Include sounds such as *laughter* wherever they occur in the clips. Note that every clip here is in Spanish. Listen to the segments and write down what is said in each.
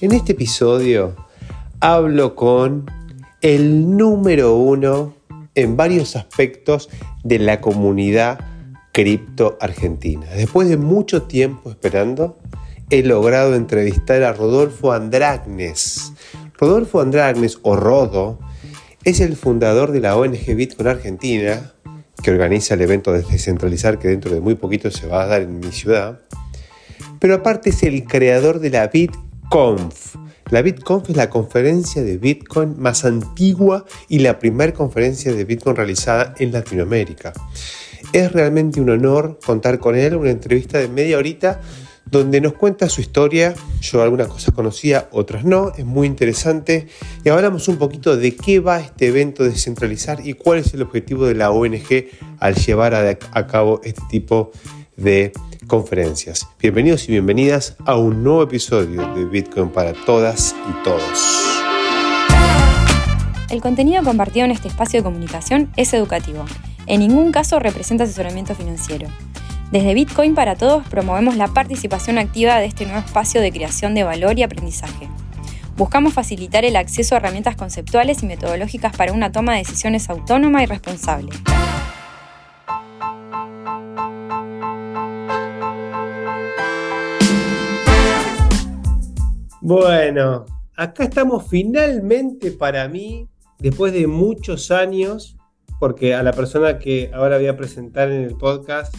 En este episodio hablo con el número uno en varios aspectos de la comunidad cripto argentina. Después de mucho tiempo esperando, he logrado entrevistar a Rodolfo Andragnes. Rodolfo Andragnes, o Rodo, es el fundador de la ONG Bitcoin Argentina, que organiza el evento de descentralizar que dentro de muy poquito se va a dar en mi ciudad. Pero aparte es el creador de la La BitConf es la conferencia de Bitcoin más antigua y la primera conferencia de Bitcoin realizada en Latinoamérica. Es realmente un honor contar con él, una entrevista de media horita donde nos cuenta su historia. Yo algunas cosas conocía, otras no. Es muy interesante. Y hablamos un poquito de qué va este evento de descentralizar y cuál es el objetivo de la ONG al llevar a, cabo este tipo de conferencias. Bienvenidos y bienvenidas a un nuevo episodio de Bitcoin para todas y todos. El contenido compartido en este espacio de comunicación es educativo. En ningún caso representa asesoramiento financiero. Desde Bitcoin para Todos promovemos la participación activa de este nuevo espacio de creación de valor y aprendizaje. Buscamos facilitar el acceso a herramientas conceptuales y metodológicas para una toma de decisiones autónoma y responsable. Bueno, acá estamos finalmente para mí, después de muchos años, porque a la persona que ahora voy a presentar en el podcast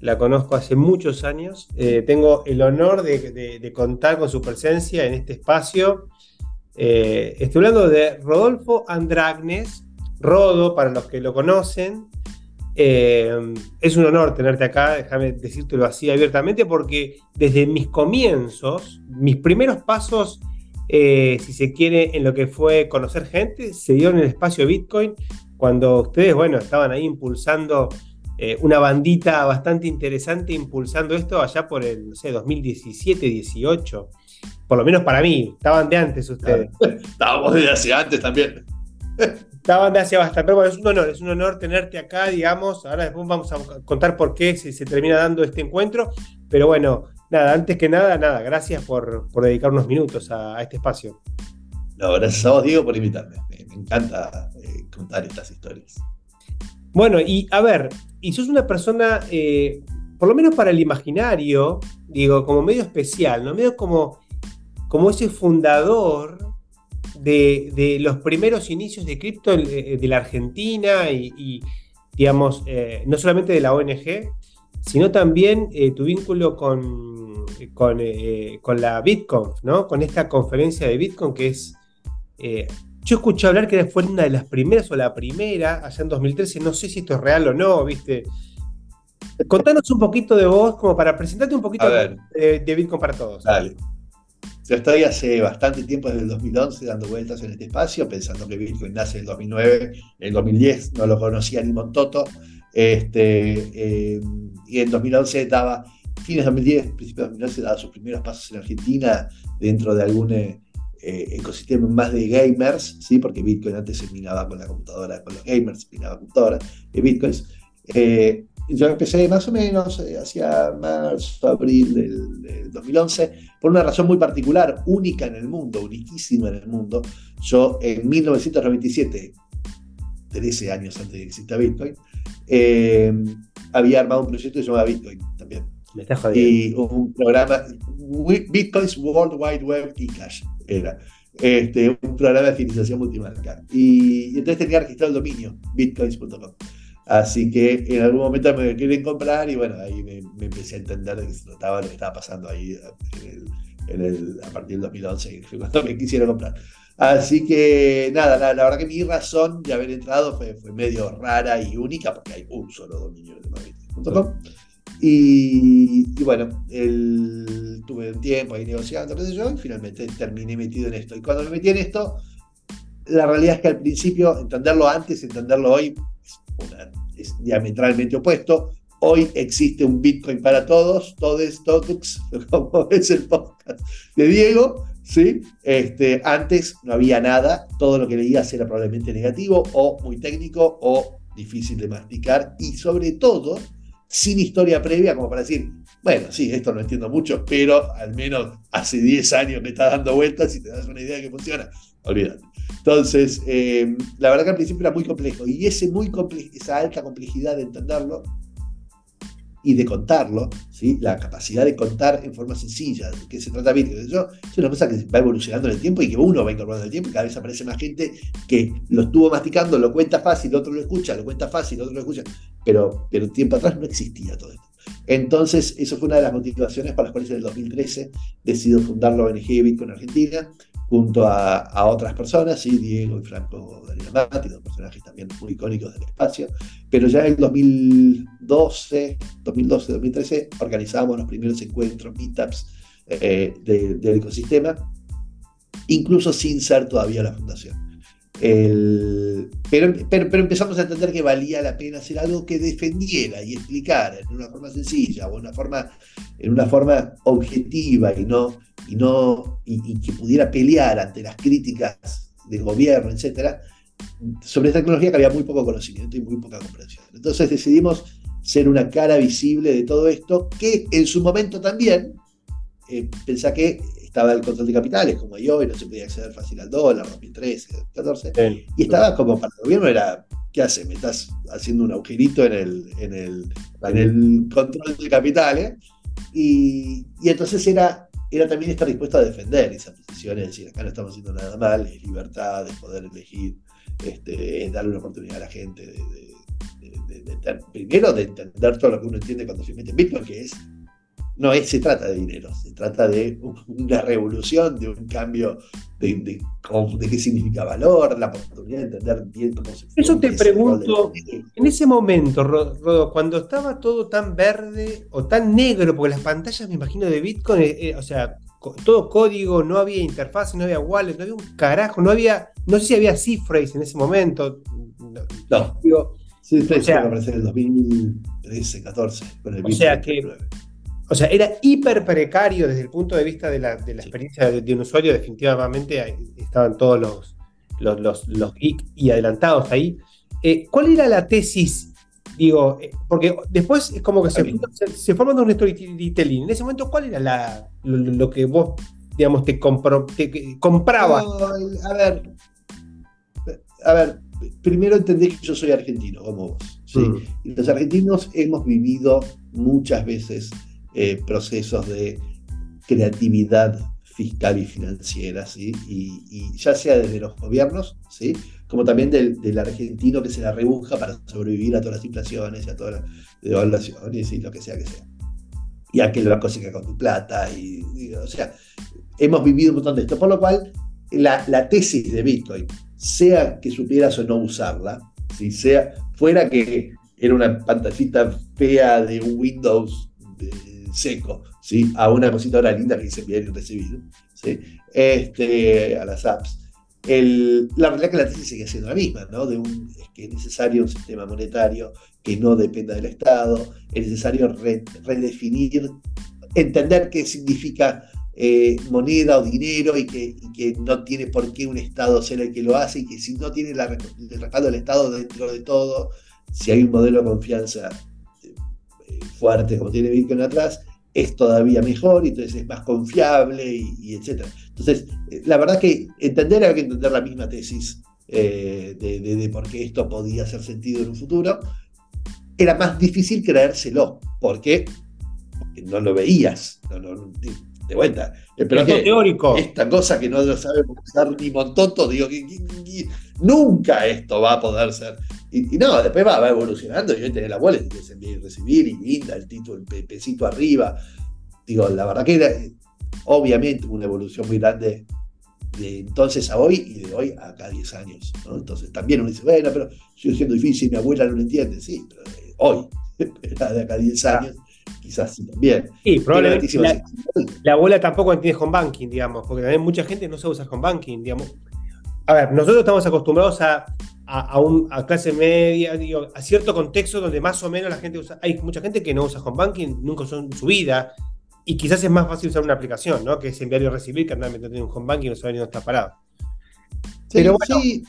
la conozco hace muchos años. Eh, tengo el honor de, contar con su presencia en este espacio. Eh, estoy hablando de Rodolfo Andragnes, Rodo, para los que lo conocen. Eh, es un honor tenerte acá, déjame decírtelo así abiertamente, porque desde mis comienzos, mis primeros pasos, si se quiere, en lo que fue conocer gente, se dio en el espacio Bitcoin, cuando ustedes, bueno, estaban ahí impulsando eh, una bandita bastante interesante impulsando esto allá por el, no sé, 2017, 18. Por lo menos para mí, estaban de antes ustedes. *laughs* Estábamos desde hace antes también. Estaban de hace bastante, pero bueno, es un honor, es un honor tenerte acá, digamos. Ahora después vamos a contar por qué se, se termina dando este encuentro. Pero bueno, nada, antes que nada, nada, gracias por, dedicar unos minutos a, este espacio. No, gracias a vos, Diego, por invitarme. Me, encanta eh, contar estas historias. Bueno, y a ver, y sos una persona, eh, por lo menos para el imaginario, digo, como medio especial, ¿no? Medio como, como ese fundador de, los primeros inicios de cripto de, la Argentina y, digamos, eh, no solamente de la ONG, sino también eh, tu vínculo con, con, la BitConf, ¿no? Con esta conferencia de Bitcoin que es yo escuché hablar que fue una de las primeras o la primera, allá en 2013, no sé si esto es real o no, ¿viste? Contanos un poquito de vos, como para presentarte un poquito de, Bitcoin para todos. Dale. Yo estoy hace bastante tiempo, desde el 2011, dando vueltas en este espacio, pensando que Bitcoin nace en el 2009, en el 2010 no lo conocía ni Montoto, este, eh, y en 2011 daba, fines de 2010, principios de 2011, daba sus primeros pasos en Argentina dentro de algún eh, ecosistema más de gamers, ¿sí? porque Bitcoin antes se minaba con la computadora, con los gamers, minaba computadoras de Bitcoins. Eh, yo empecé más o menos eh, hacia marzo, abril del, 2011, por una razón muy particular, única en el mundo, uniquísima en el mundo. Yo en 1997, 13 años antes de que exista Bitcoin, había armado un proyecto que se llamaba Bitcoin también. y un programa, Bitcoin's World Wide Web y Cash era este, un programa de agilización multimarca. Y, entonces tenía registrado el dominio, bitcoins.com. Así que en algún momento me quieren comprar y bueno, ahí me, empecé a entender de qué se trataba lo que estaba pasando ahí en el, a partir del 2011, que fue cuando me quisieron comprar. Así que nada, la, la, verdad que mi razón de haber entrado fue, fue medio rara y única porque hay un solo dominio de bitcoins.com. Y, bueno, tuve un tiempo ahí negociando, qué sé yo, y finalmente terminé metido en esto. Y cuando me metí en esto, la realidad es que al principio, entenderlo antes, entenderlo hoy, es, diametralmente opuesto. Hoy existe un Bitcoin para todos, todos, todos, *laughs* como es el podcast de Diego, ¿sí? Este, antes no había nada, todo lo que leías era probablemente negativo o muy técnico o difícil de masticar y sobre todo sin historia previa, como para decir, bueno, sí, esto no entiendo mucho, pero al menos hace 10 años me está dando vueltas y te das una idea de que funciona. Olvídate. Entonces, eh, la verdad que al principio era muy complejo y ese muy esa alta complejidad de entenderlo y de contarlo, ¿sí? la capacidad de contar en forma sencilla, de qué se trata yo, es una cosa que va evolucionando en el tiempo y que uno va incorporando en el tiempo y cada vez aparece más gente que lo estuvo masticando, lo cuenta fácil, otro lo escucha, lo cuenta fácil, otro lo escucha, pero, pero tiempo atrás no existía todo esto. Entonces, eso fue una de las motivaciones para las cuales en el 2013 decido fundar la ONG Bitcoin Argentina, junto a, otras personas, ¿sí? Diego y Franco Daniel Mati, dos personajes también muy icónicos del espacio, pero ya en 2012, 2012, 2013 organizábamos los primeros encuentros, meetups eh, del ecosistema, incluso sin ser todavía la fundación. Pero, pero, empezamos a entender que valía la pena hacer algo que defendiera y explicara en una forma sencilla o una forma, en una forma objetiva y no y, no, y, que pudiera pelear ante las críticas del gobierno, etcétera, sobre esta tecnología que había muy poco conocimiento y muy poca comprensión. Entonces decidimos ser una cara visible de todo esto, que en su momento también eh, que estaba el control de capitales, como hay hoy, no se podía acceder fácil al dólar, 2013, 2014, y estaba como para el gobierno era, ¿qué hace? Me estás haciendo un agujerito en el, en el, en el control de capitales, y, y entonces era era también estar dispuesto a defender esa posición, es decir, acá no estamos haciendo nada mal, es libertad, es poder elegir, este, es darle una oportunidad a la gente de, primero de entender todo lo que uno entiende cuando se mete en Bitcoin, que es no es, se trata de dinero, se trata de una revolución, de un cambio de, de, de, qué significa valor, la oportunidad de entender bien cómo se Eso te pregunto, en ese momento, Rodo, cuando estaba todo tan verde o tan negro, porque las pantallas, me imagino, de Bitcoin, eh, eh, o sea, todo código, no había interfaz, no había wallet, no había un carajo, no había, no sé si había cifras en ese momento. No. Digo, sí, o sea, en el 2013, 14, con el O sea que o sea, era hiper precario desde el punto de vista de la, experiencia de, un usuario, definitivamente estaban todos los, los, los, geeks y adelantados ahí. Eh, ¿Cuál era la tesis? Digo, eh, porque después es como que se, se, forman un storytelling. En ese momento, ¿cuál era la, lo, que vos, digamos, te, comprabas? a ver, a ver, primero entendí que yo soy argentino, como vos. ¿sí? Mm. Y los argentinos hemos vivido muchas veces eh, procesos de creatividad fiscal y financiera, ¿sí? Y, ya sea desde los gobiernos, ¿sí? como también del, argentino que se la rebuja para sobrevivir a todas las inflaciones y a todas las devaluaciones y lo que sea que sea. Y a que el banco se con tu plata. Y, o sea, hemos vivido un montón de esto. Por lo cual, la, la tesis de Bitcoin, sea que supieras o no usarla, si sea, fuera que era una pantallita fea de Windows seco, ¿sí? a una cosita ahora linda que dice y recibir, ¿sí? este, a las apps. El, la realidad que la tesis sigue siendo la misma, ¿no? De un, es que es necesario un sistema monetario que no dependa del Estado, es necesario redefinir, entender qué significa eh, moneda o dinero y que, que, no tiene por qué un Estado ser el que lo hace y que si no tiene la, el respaldo del Estado dentro de todo, si hay un modelo de confianza fuerte como tiene Bitcoin atrás, es todavía mejor y entonces es más confiable y, etc. Entonces, eh, la verdad que entender hay que entender la misma tesis eh, de, por qué esto podía hacer sentido en un futuro. Era más difícil creérselo. ¿Por qué? Porque no lo veías. de vuelta. Pero teórico. Esta cosa que no lo sabe usar ni Montoto, digo, que, nunca esto va a poder ser. Y, no, después va, va, evolucionando y hoy tenés la wallet y enviar y recibir y linda el título, el pecito arriba. Digo, la verdad que era obviamente una evolución muy grande de entonces a hoy y de hoy a acá 10 años. ¿no? Entonces también uno dice, bueno, pero sigue siendo difícil, mi abuela no lo entiende. Sí, pero eh, hoy, *laughs* de acá 10 años, quizás sí también. Sí, probablemente la, la, abuela tampoco entiende home banking, digamos, porque también mucha gente no sabe usar home banking, digamos. A ver, nosotros estamos acostumbrados a a, un, a, clase media, digo, a cierto contexto donde más o menos la gente usa. Hay mucha gente que no usa home banking, nunca usó en su vida. Y quizás es más fácil usar una aplicación, ¿no? Que es enviar y recibir, que andar metiendo en un home banking no sabe ni dónde está parado. Pero bueno, sí.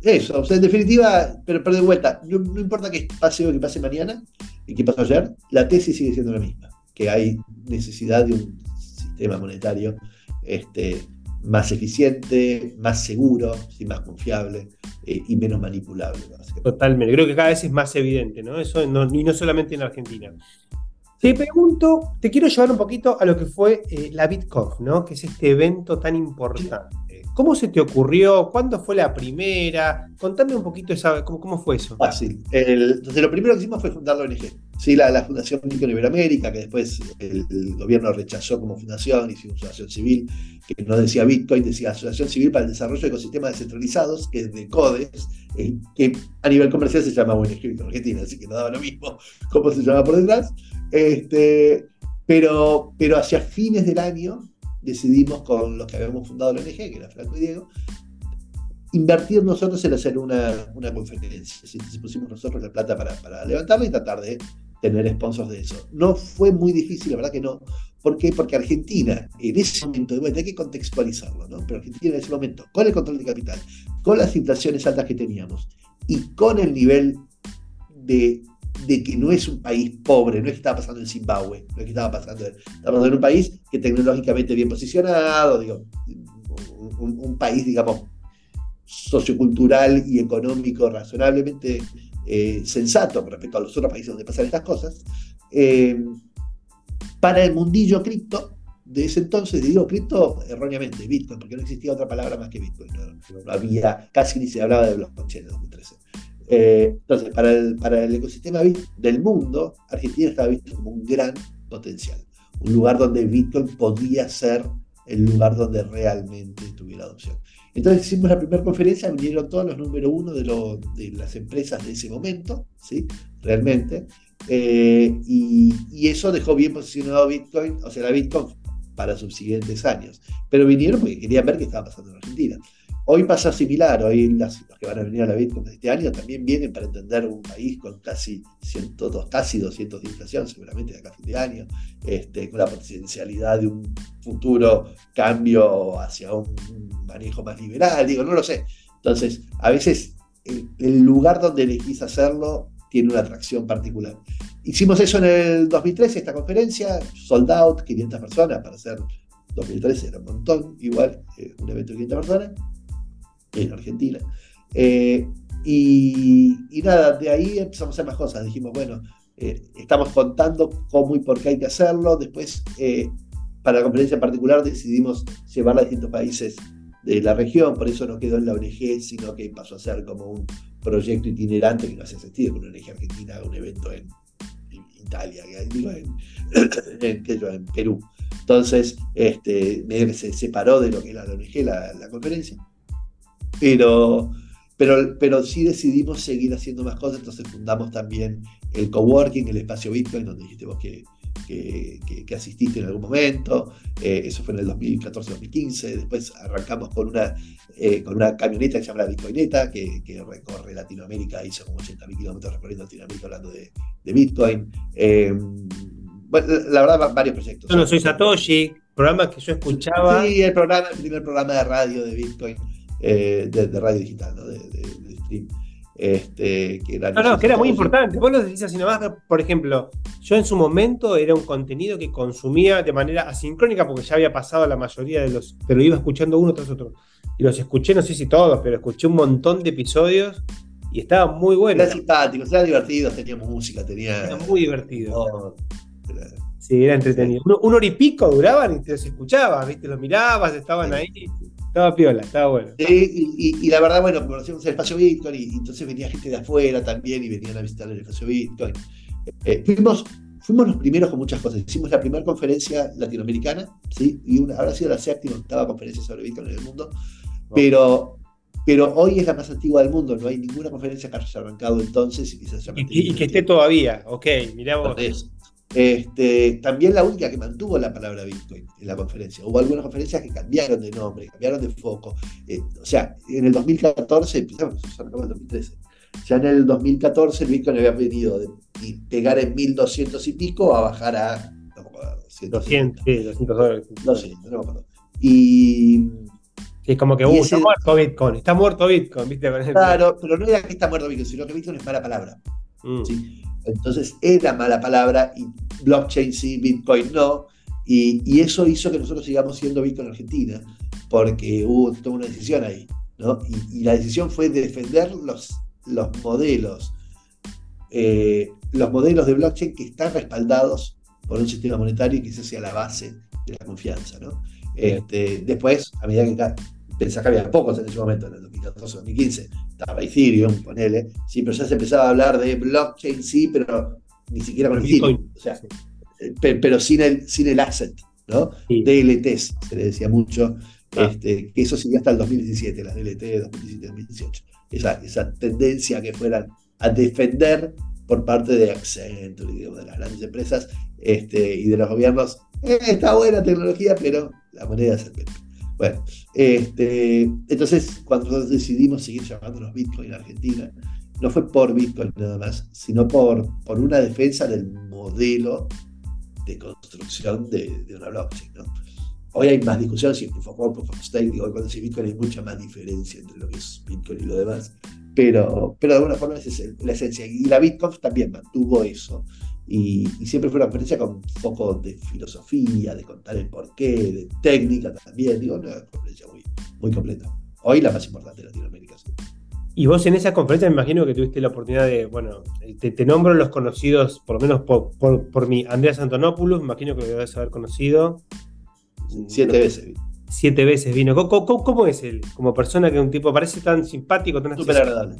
eso, o sea, en definitiva, pero, pero de vuelta, no, importa que pase hoy, que pase mañana y que pasó ayer, la tesis sigue siendo la misma, que hay necesidad de un sistema monetario este, más eficiente, más seguro, más confiable eh, y menos manipulable. Totalmente, creo que cada vez es más evidente, ¿no? Eso no, y no solamente en Argentina. Te pregunto, te quiero llevar un poquito a lo que fue eh, la BitConf, ¿no? Que es este evento tan importante. ¿Cómo se te ocurrió? ¿Cuándo fue la primera? Contame un poquito esa, cómo, fue eso. Fácil. entonces, lo primero que hicimos fue fundar la ONG. Sí, la, Fundación Bitcoin Iberoamérica, que después el, gobierno rechazó como fundación, hicimos una asociación civil, que no decía Bitcoin, decía Asociación Civil para el Desarrollo de Ecosistemas Descentralizados, que es de CODES, eh, que a nivel comercial se llama ONG en Argentina, así que no daba lo mismo cómo se llama por detrás. Este, pero, pero hacia fines del año decidimos con los que habíamos fundado la ONG, que era Franco y Diego, invertir nosotros en hacer una, una conferencia. Entonces pusimos nosotros la plata para, para levantarla y tratar de tener sponsors de eso. No fue muy difícil, la verdad que no. ¿Por qué? Porque Argentina, en ese momento, vuelta, hay que contextualizarlo, ¿no? Pero Argentina en ese momento, con el control de capital, con las inflaciones altas que teníamos y con el nivel de de que no es un país pobre, no es que estaba pasando en Zimbabue, no es que estaba pasando, estaba pasando en un país que tecnológicamente bien posicionado, digo, un, país, digamos, sociocultural y económico razonablemente eh, sensato respecto a los otros países donde pasan estas cosas. Eh, para el mundillo cripto de ese entonces, digo cripto erróneamente, Bitcoin, porque no existía otra palabra más que Bitcoin, no, había, casi ni se hablaba de blockchain en 2013. Eh, entonces, para el, para el ecosistema del mundo, Argentina estaba visto como un gran potencial, un lugar donde Bitcoin podía ser el lugar donde realmente tuviera adopción. Entonces hicimos la primera conferencia, vinieron todos los número uno de, las empresas de ese momento, ¿sí? Realmente. Eh, y, eso dejó bien posicionado Bitcoin, o sea, la Bitcoin para sus siguientes años. Pero vinieron porque querían ver qué estaba pasando en Argentina. Hoy pasa similar, hoy los que van a venir a la Bitcoin este año también vienen para entender un país con casi 102, casi 200 de inflación, seguramente de acá a fin de año, este, con la potencialidad de un futuro cambio hacia un manejo más liberal, digo, no lo sé. Entonces, a veces el, lugar donde elegís hacerlo tiene una atracción particular. Hicimos eso en el 2013, esta conferencia, sold out, 500 personas, para hacer 2013 era un montón, igual, eh, un evento de 500 personas en Argentina. Eh, y, nada, de ahí empezamos a hacer más cosas. Dijimos, bueno, eh, estamos contando cómo y por qué hay que hacerlo. Después, eh, para la conferencia en particular, decidimos llevarla a distintos países de la región, por eso no quedó en la ONG, sino que pasó a ser como un proyecto itinerante que no hace sentido que una ONG argentina haga un evento en, Italia, digo, en, *coughs* en, Perú. Entonces, este, se separó de lo que era la ONG, la, la conferencia pero, pero, pero sí decidimos seguir haciendo más cosas, entonces fundamos también el coworking, el espacio Bitcoin, donde dijiste vos que, que, asististe en algún momento, eh, eso fue en el 2014-2015, después arrancamos con una, eh, con una camioneta que se llama la Bitcoineta, que, que recorre Latinoamérica, hizo como 80.000 kilómetros recorriendo Latinoamérica hablando de, de Bitcoin. Eh, bueno, la verdad, varios proyectos. Yo no soy Satoshi, programas que yo escuchaba. Sí, el, programa, el primer programa de radio de Bitcoin eh, de, radio digital, ¿no? de, stream. Este, que era, no, no, que era muy importante. Vos lo decís así nomás, por ejemplo, yo en su momento era un contenido que consumía de manera asincrónica porque ya había pasado la mayoría de los, pero iba escuchando uno tras otro. Y los escuché, no sé si todos, pero escuché un montón de episodios y estaba muy bueno. Era simpático, era divertido, teníamos música, tenía... Era muy divertido. Sí, era entretenido. Un, hora y pico duraban y te los escuchabas, ¿viste? Los mirabas, estaban ahí. Estaba piola, estaba bueno. y, la verdad, bueno, conocimos el espacio Bitcoin y, entonces venía gente de afuera también y venían a visitar el espacio Bitcoin. Eh, fuimos, fuimos los primeros con muchas cosas. Hicimos la primera conferencia latinoamericana, ¿sí? Y una, ahora ha sido la séptima, octava conferencia sobre Bitcoin en el mundo. Pero, pero hoy es la más antigua del mundo, no hay ninguna conferencia que haya arrancado entonces y y, que esté todavía, ok, mirá vos. Este, también la única que mantuvo la palabra Bitcoin en la conferencia. Hubo algunas conferencias que cambiaron de nombre, cambiaron de foco. Eh, o sea, en el 2014, empezamos, en el 2013. Ya en el 2014 el Bitcoin había venido de pegar en 1200 y pico a bajar a. No 200, sí, 200 dólares. 200, no me acuerdo. Y, Sí, es como que uh, está muerto Bitcoin, está muerto Bitcoin, ¿viste? Claro, pero no era que está muerto Bitcoin, sino que Bitcoin es mala palabra. Mm. Entonces era mala palabra y blockchain sí, Bitcoin no. Y, eso hizo que nosotros sigamos siendo Bitcoin Argentina, porque hubo toda una decisión ahí. ¿no? Y, la decisión fue defender los, los modelos, eh, los modelos de blockchain que están respaldados por un sistema monetario y que esa sea la base de la confianza. ¿no? Este, después, a medida que pensás que había pocos en ese momento, en el 2014-2015, estaba Ethereum, ponele, sí, pero ya se empezaba a hablar de blockchain, sí, pero ni siquiera con Ethereum, o sea, eh, pero sin el, sin el asset, ¿no? DLTs, se le decía mucho, ah. este, que eso siguió hasta el 2017, las DLT 2017-2018, esa, esa tendencia que fueran a defender por parte de Accenture, de las grandes empresas este, y de los gobiernos, eh, está buena tecnología, pero la moneda es el pepe. Bueno, este, entonces cuando decidimos seguir llamándonos Bitcoin en Argentina, no fue por Bitcoin nada más, sino por, por una defensa del modelo de construcción de, una blockchain. ¿no? Hoy hay más discusión si proof of work, proof of stake, digo, cuando se Bitcoin hay mucha más diferencia entre lo que es Bitcoin y lo demás, pero, pero de alguna forma esa es la esencia. Y la Bitcoin también mantuvo eso. Y, siempre fue una conferencia con un poco de filosofía, de contar el porqué, de técnica también. Digo, una conferencia muy, muy completa. Hoy la más importante de Latinoamérica. Y vos en esa conferencia me imagino que tuviste la oportunidad de, bueno, te, nombro los conocidos, por lo menos por, por, mí, Andreas Antonopoulos, me imagino que lo debes haber conocido. Siete veces. Siete veces vino. ¿Cómo, es él? Como persona que un tipo parece tan simpático, tan Súper agradable.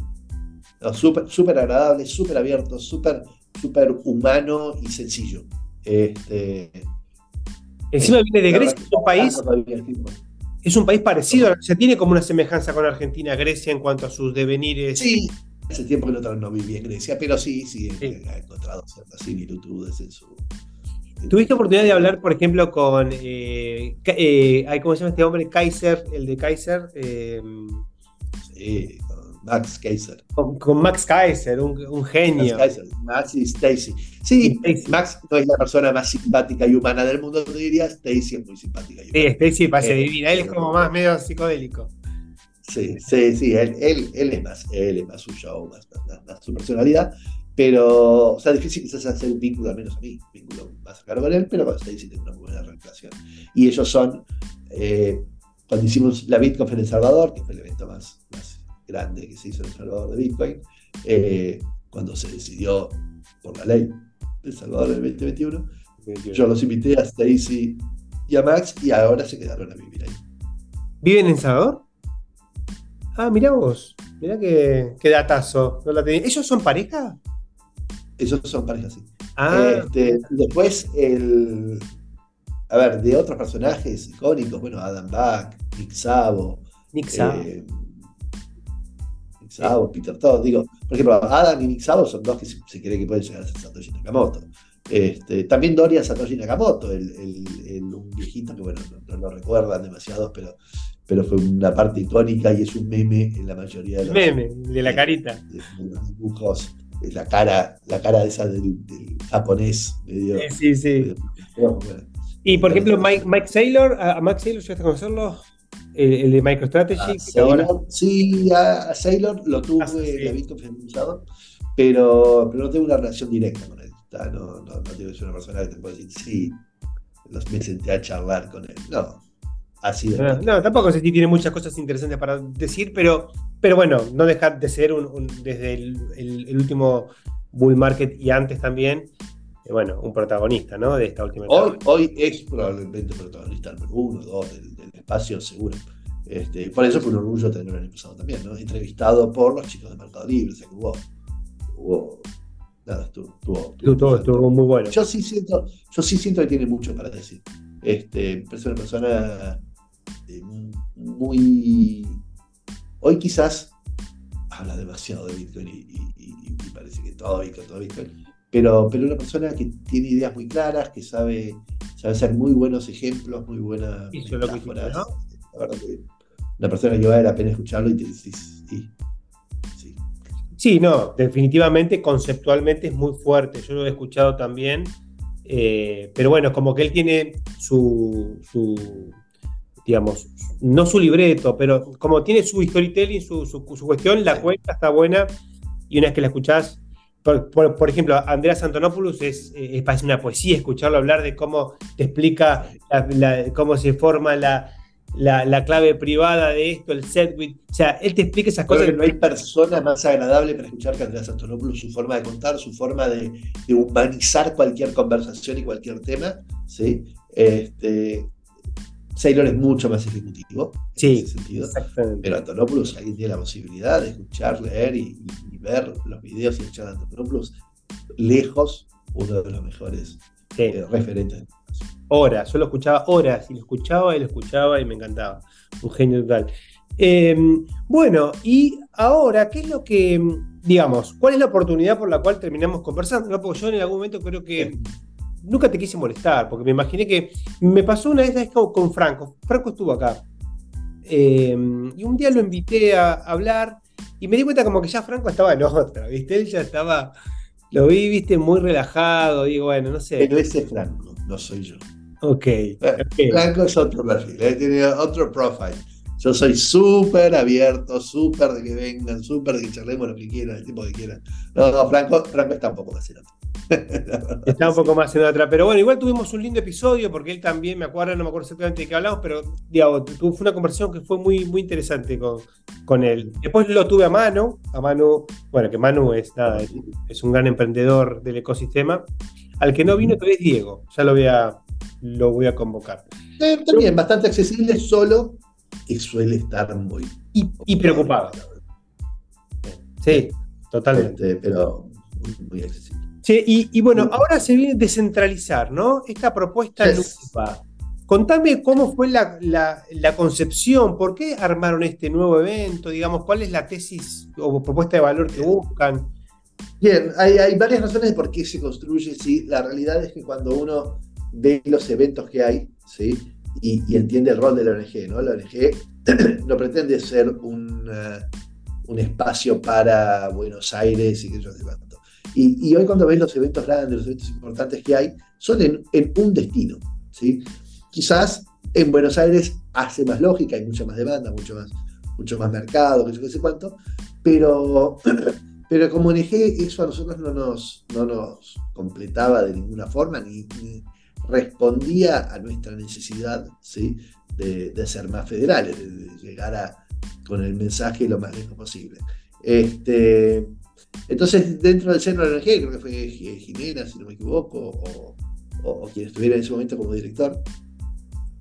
Súper agradable, súper abierto, súper súper humano y sencillo. Este, Encima viene de Grecia, es un país. Es un país parecido, o sea, tiene como una semejanza con Argentina, Grecia en cuanto a sus devenires. Sí, hace tiempo que no, no viví en Grecia, pero sí, sí, ha encontrado ciertas similitudes en su. ¿Tuviste oportunidad de hablar, por ejemplo, con. Eh, eh, ¿Cómo se llama este hombre? Kaiser, el de Kaiser. Eh, sí, Max Kaiser. Con, Max Kaiser, un, genio. Max Kaiser, Max y Stacy. Sí, Max no es la persona más simpática y humana del mundo, te diría. Stacy es muy simpática y humana. Sí, Stacy parece eh, divina. Él es como más medio psicodélico. Sí, sí, sí. Él, él, él, es más, él es más su show, más, su personalidad. Pero, o sea, difícil quizás hacer un vínculo, al menos a mí, un vínculo más cercano con él, pero con Stacy tengo una muy buena relación. Y ellos son, eh, cuando hicimos la BitConf en El Salvador, que fue el evento más, más grande que se hizo en El Salvador de Bitcoin, eh, cuando se decidió por la ley de El Salvador del 2021. Yo los invité a Stacy y a Max y ahora se quedaron a vivir ahí. ¿Viven en Salvador? Ah, mirá vos, mirá qué, qué datazo. ¿Ellos son pareja? Ellos son pareja, sí. Ah. Este, después, el, a ver, de otros personajes icónicos, bueno, Adam Back, Nick Sabo. Nick Sabo. Eh, Peter Todd, digo, por ejemplo, Adam y Nick son dos que se, cree que pueden llegar a ser Satoshi Nakamoto. Este, también Doria Satoshi Nakamoto, el, un viejito que bueno, no, lo recuerdan demasiado, pero, pero fue una parte icónica y es un meme en la mayoría de los. Meme, de la carita. De, los dibujos, la cara, la cara esa del, japonés medio. Sí, sí. y por ejemplo, Mike, Mike Saylor, a Mike Saylor, ¿llegaste a conocerlo? El, de MicroStrategy. Sí, a, Sailor lo tuve, ah, la visto pero, pero no tengo una relación directa con él. No, no, no tengo una persona que te pueda decir, sí, los me senté a charlar con él. No, así de. No, no, tampoco sé si tiene muchas cosas interesantes para decir, pero, pero bueno, no dejar de ser un, desde el, el, último bull market y antes también, eh, bueno, un protagonista, ¿no? De esta última Hoy, hoy es probablemente protagonista número uno, dos del, espacio seguro. Este, por eso fue un orgullo tenerlo el año pasado también, ¿no? Entrevistado por los chicos de Mercado Libre, o sea que hubo, hubo nada, estuvo, estuvo, estuvo, muy bueno. Yo sí siento, yo sí siento que tiene mucho para decir. Este, es una persona eh, muy hoy quizás habla demasiado de Bitcoin y, parece que todo Bitcoin, todo Bitcoin. Pero, pero una persona que tiene ideas muy claras, que sabe sabe ser muy buenos ejemplos, muy buenas metáforas. ¿no? La verdad que una persona que vale la pena escucharlo y te dices, sí, sí. Sí, no, definitivamente conceptualmente es muy fuerte. Yo lo he escuchado también. Eh, pero bueno, como que él tiene su, su digamos, no su libreto, pero como tiene su storytelling, su, su, cuestión, la cuenta está buena y una vez que la escuchás, por, ejemplo, Andreas Antonopoulos es, es, parece una poesía escucharlo hablar de cómo te explica cómo se forma la, la, clave privada de esto, el setwit. O sea, él te explica esas cosas. que no hay persona más agradable para escuchar que Andreas Antonopoulos, su forma de contar, su forma de, humanizar cualquier conversación y cualquier tema. ¿sí? Este, Sailor es mucho más ejecutivo sí, en ese sentido. Pero Antonopoulos ahí tiene la posibilidad de escuchar, leer y, ver los videos y escuchar a Antonopoulos lejos uno de los mejores eh, referentes horas, yo lo escuchaba horas y lo escuchaba y lo escuchaba y me encantaba. Un genio total. Em, bueno, y ahora, ¿qué es lo que, digamos, cuál es la oportunidad por la cual terminamos conversando? ¿no? Porque yo en algún momento creo que nunca te quise molestar, porque me imaginé que me pasó una vez con Franco. Franco estuvo acá. Em, y un día lo invité a hablar y me di cuenta como que ya Franco estaba en otra, ¿viste? Él ya estaba, lo vi, viste, muy relajado, digo, bueno, no sé. Pero ese es Franco, no soy yo. Ok. Blanco es otro perfil, ¿eh? tiene otro profile. Yo soy súper abierto, súper de que vengan, súper de que charlemos lo que quieran, el tipo que quieran. No, no, Franco, Franco está un poco más en otra. *laughs* está un poco más en otra. Pero bueno, igual tuvimos un lindo episodio porque él también, me acuerdo, no me acuerdo exactamente de qué hablamos, pero digamos, fue una conversación que fue muy, muy interesante con, con él. Después lo tuve a Manu, a Manu, bueno, que Manu es nada, es, un gran emprendedor del ecosistema. Al que no vino todavía es Diego, ya lo voy a, lo voy a convocar. Eh, también bastante accesible, solo y suele estar muy. Y, preocupado. Sí, totalmente. Este, pero muy, accesible. Sí, y, bueno, ahora se viene a descentralizar, ¿no? Esta propuesta nueva. Contame cómo fue la, concepción, por qué armaron este nuevo evento, digamos, cuál es la tesis o propuesta de valor que buscan. Bien, hay, hay varias razones de por qué se construye, sí. La realidad es que cuando uno ve los eventos que hay, ¿sí? Y, entiende el rol de la ONG, ¿no? La ONG *clears throat* no pretende ser un, un espacio para Buenos Aires y que yo. Y, hoy cuando ves los eventos grandes, los eventos importantes que hay, son en, un destino, ¿sí? Quizás en Buenos Aires hace más lógica, hay mucha más demanda, mucho más, mucho más mercado, que yo sé cuánto, pero, *clears throat* pero como ONG eso a nosotros no nos, no nos completaba de ninguna forma, ni, respondía a nuestra necesidad ¿sí? de, ser más federales, de, llegar a, con el mensaje lo más lejos posible. Este, entonces, dentro del centro de energía, creo que fue Ginera, si no me equivoco, o, o, quien estuviera en ese momento como director,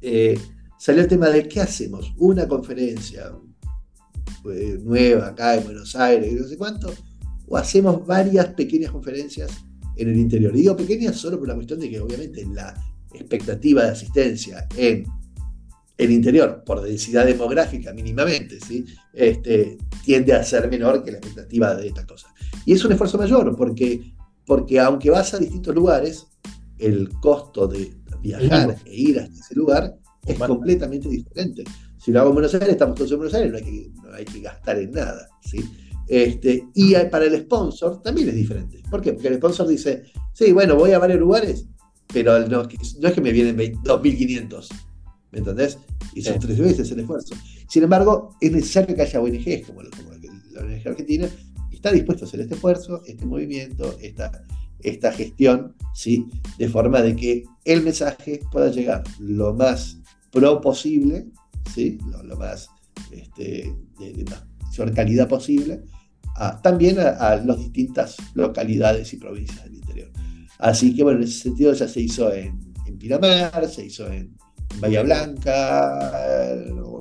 eh, salió el tema de qué hacemos, una conferencia eh, nueva acá en Buenos Aires, no sé cuánto, o hacemos varias pequeñas conferencias en el interior. digo pequeñas solo por la cuestión de que obviamente la expectativa de asistencia en el interior, por densidad demográfica mínimamente, ¿sí? este, tiende a ser menor que la expectativa de esta cosa. Y es un esfuerzo mayor, porque, porque aunque vas a distintos lugares, el costo de viajar e ir hasta ese lugar es completamente diferente. Si lo hago en Buenos Aires, estamos todos en Buenos Aires, no hay que, no hay que gastar en nada. ¿sí? Este, y para el sponsor también es diferente. ¿Por qué? Porque el sponsor dice, sí, bueno, voy a varios lugares, pero no, es que me vienen 2.500, ¿me entendés? Y son tres veces el esfuerzo. Sin embargo, es necesario que haya ONGs como, la ONG Argentina, está dispuesto a hacer este esfuerzo, este movimiento, esta, esta gestión, ¿sí? de forma de que el mensaje pueda llegar lo más pro posible, ¿sí? lo, más este, de, de mayor calidad posible, también a, las distintas localidades y provincias del interior. Así que bueno, en ese sentido ya se hizo en, en Pinamar, se hizo en, Bahía Blanca,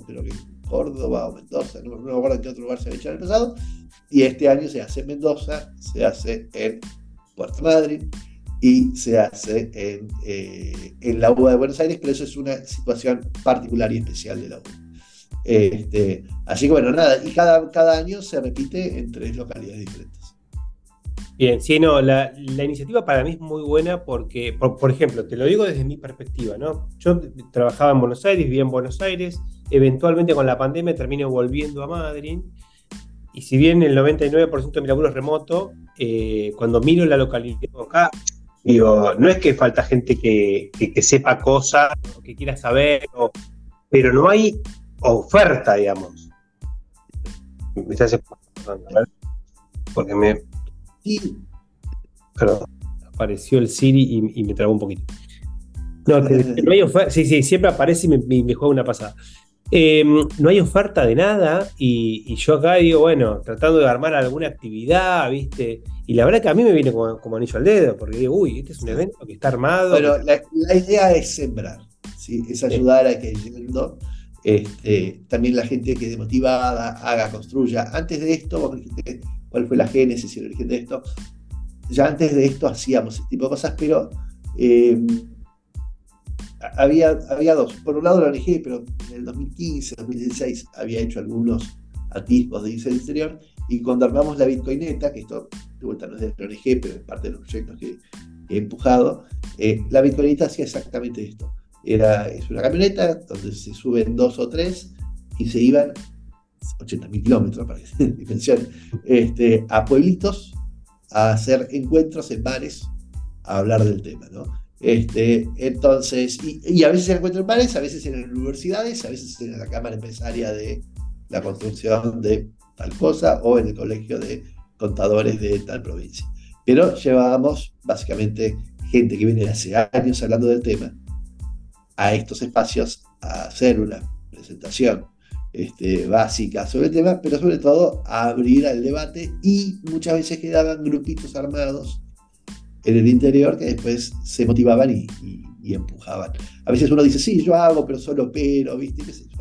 creo que Córdoba o Mendoza, no, me acuerdo en qué otro lugar se había hecho en el pasado, y este año se hace en Mendoza, se hace en Puerto Madryn y se hace en, eh, en la UBA de Buenos Aires, pero eso es una situación particular y especial de la UBA. Este, así que bueno, nada, y cada, cada año se repite en tres localidades diferentes. Bien, sí, no, la, iniciativa para mí es muy buena porque, por, ejemplo, te lo digo desde mi perspectiva, ¿no? Yo trabajaba en Buenos Aires, vivía en Buenos Aires, eventualmente con la pandemia terminé volviendo a Madrid, y si bien el 99% de mi laburo es remoto, eh, cuando miro la localidad acá, digo, no es que falta gente que, que, sepa cosas, que quiera saber, pero no hay oferta, digamos. Me estás porque me. Perdón. Apareció el Siri y, me trabó un poquito. No, no hay oferta. Sí, sí, siempre aparece y me, juega una pasada. Em, no hay oferta de nada y, yo acá digo, bueno, tratando de armar alguna actividad, ¿viste? Y la verdad que a mí me viene como, anillo al dedo, porque digo, uy, este es un evento que está armado. Pero la, idea es sembrar, ¿sí? es ayudar a que yendo, este, también la gente que quede motivada, haga, construya. Antes de esto, vos dijiste cuál fue la génesis y el origen de esto. Ya antes de esto hacíamos este tipo de cosas, pero em, había, había dos. Por un lado la ONG, pero en el 2015, 2016 había hecho algunos atisbos de diseño exterior. Y cuando armamos la Bitcoineta, que esto de vuelta no es de la ONG, pero es parte de los proyectos que, he empujado, eh, la Bitcoineta hacía exactamente esto. Era, es una camioneta donde se suben dos o tres y se iban 80.000 kilómetros para que *laughs* dimensión, este, a pueblitos a hacer encuentros en bares a hablar del tema, ¿no? Este, entonces, y, a veces se encuentran en bares, a veces en universidades, a veces en la Cámara Empresaria de la construcción de tal cosa o en el colegio de contadores de tal provincia. Pero llevábamos básicamente gente que viene hace años hablando del tema a estos espacios a hacer una presentación este, sobre el tema, pero sobre todo abrir al debate y muchas veces quedaban grupitos armados en el interior que después se motivaban y, empujaban. A veces uno dice, sí, yo hago, pero solo pero, ¿viste? ¿Qué sé yo?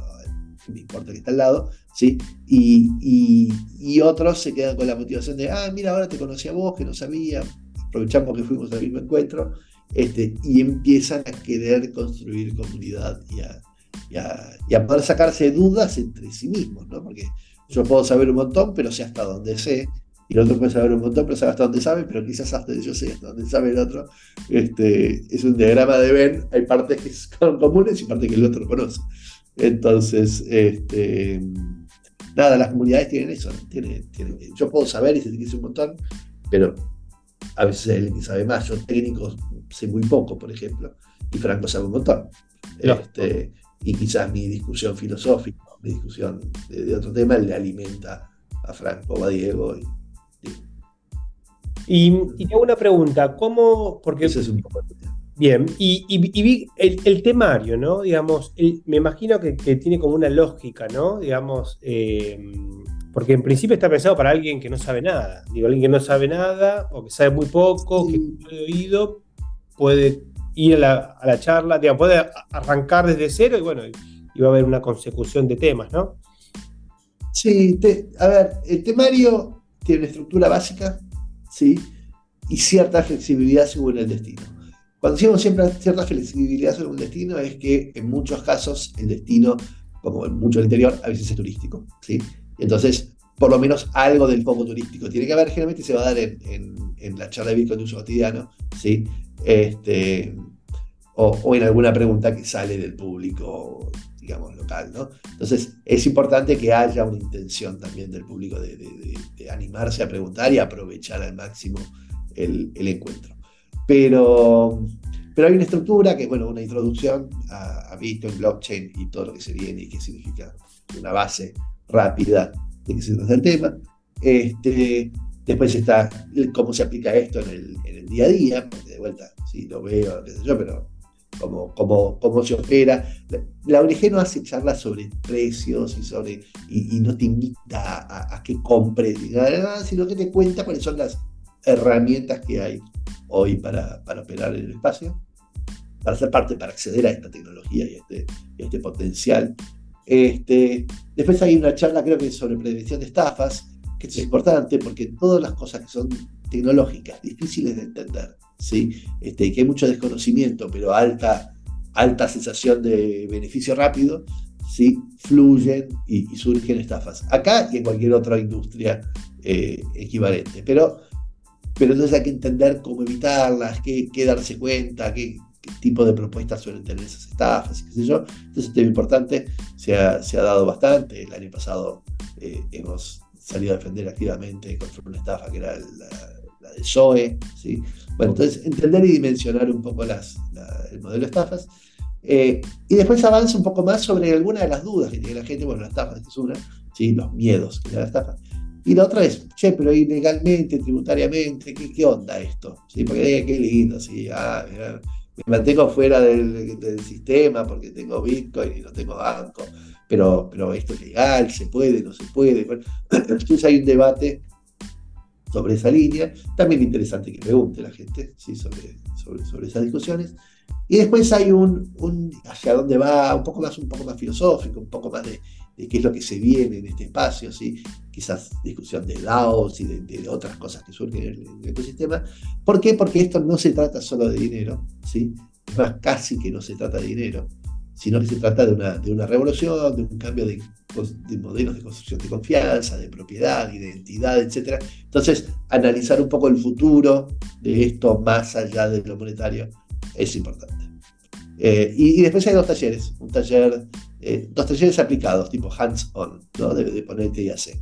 importa que está al lado, ¿sí? Y, y, otros se quedan con la motivación de, ah, mira, ahora te conocí a vos, que no sabía, aprovechamos que fuimos al mismo encuentro, este, y empiezan a querer construir comunidad y a, y a, poder sacarse dudas entre sí mismos, ¿no? Porque yo puedo saber un montón, pero sé hasta dónde sé, y el otro puede saber un montón, pero sabe hasta dónde sabe, pero quizás hasta yo sé hasta dónde sabe el otro. Este, es un diagrama de Ben, hay partes que *laughs* son comunes y partes que el otro conoce. Entonces, este, nada, las comunidades tienen eso, yo puedo saber y se dice un montón, pero a veces el que sabe más, yo técnico sé muy poco, por ejemplo, y Franco sabe un montón. Este, y quizás mi discusión filosófica, mi discusión de, otro tema le alimenta a Franco o a Diego. Y, y, tengo una pregunta, ¿cómo? Porque Ese es un Bien, y, vi el, temario, ¿no? Digamos, me imagino que, tiene como una lógica, ¿no? Digamos, eh, porque en principio está pensado para alguien que no sabe nada. Digo, alguien que no sabe nada o que sabe muy poco, que no puede oído, puede ir a la, charla, digamos, puede arrancar desde cero y bueno, y va a haber una consecución de temas, ¿no? Sí, a ver, el temario tiene una estructura básica, ¿sí? Y cierta flexibilidad según el destino. Cuando decimos siempre cierta flexibilidad según el destino, es que en muchos casos el destino, como en mucho del interior, a veces es turístico, ¿sí? Entonces, por lo menos algo del foco turístico tiene que haber, generalmente se va a dar en, la charla de Bitcoin de uso cotidiano, ¿sí? Este, o, en alguna pregunta que sale del público, digamos, local, ¿no? Entonces, es importante que haya una intención también del público de, animarse a preguntar y aprovechar al máximo el, encuentro. Pero, pero hay una estructura que bueno, una introducción a, a Bitcoin, blockchain y todo lo que se viene y que significa una base rápida de que se trata el tema. Este, después está cómo se aplica esto en el, día a día, porque de vuelta, sí, lo veo, qué sé yo, pero cómo, cómo, se opera. La ONG no hace charlas sobre precios y, sobre, y, no te invita a, que compres, sino que te cuenta cuáles son las herramientas que hay hoy para, para operar en el espacio, para ser parte, para acceder a esta tecnología y este, este potencial. Este, después hay una charla, creo que sobre prevención de estafas, que es importante porque todas las cosas que son tecnológicas, difíciles de entender, ¿sí? Este, que hay mucho desconocimiento, pero alta, alta sensación de beneficio rápido, ¿sí? fluyen y, surgen estafas. Acá y en cualquier otra industria eh, equivalente. Pero, pero entonces hay que entender cómo evitarlas, qué, qué darse cuenta, qué, tipo de propuestas suelen tener esas estafas, qué sé yo. Entonces, este tema importante se ha, se ha dado bastante. El año pasado eh, hemos salido a defender activamente contra una estafa que era la, la de SOE, ¿sí? Bueno, entonces entender y dimensionar un poco las, el modelo de estafas. Eh, y después avanza un poco más sobre alguna de las dudas que tiene la gente, bueno, la estafa es una, ¿sí? los miedos que tiene la estafa. Y la otra es, che, pero ilegalmente, tributariamente, ¿qué, qué onda esto? ¿Sí? Porque eh, qué lindo, ¿sí? Ah, me mantengo fuera del, del, sistema porque tengo Bitcoin y no tengo banco, pero, pero esto es legal, se puede, no se puede. *clears throat* entonces hay un debate sobre esa línea, también interesante que pregunte la gente ¿sí? sobre, sobre, sobre esas discusiones. Y después hay un, un, hacia dónde va, un poco más, un poco más filosófico, un poco más de, de qué es lo que se viene en este espacio, ¿sí? quizás discusión de DAOs y de, otras cosas que surgen en el, ecosistema. ¿Por qué? Porque esto no se trata solo de dinero, ¿sí? más, casi que no se trata de dinero, sino que se trata de una, de una revolución, de un cambio de, de modelos de construcción de confianza, de propiedad, de identidad, etc. Entonces, analizar un poco el futuro de esto más allá de lo monetario es importante. Eh, y, y, después hay dos talleres, un taller eh, dos talleres aplicados, tipo hands-on, ¿no? de, de, ponerte y hacer.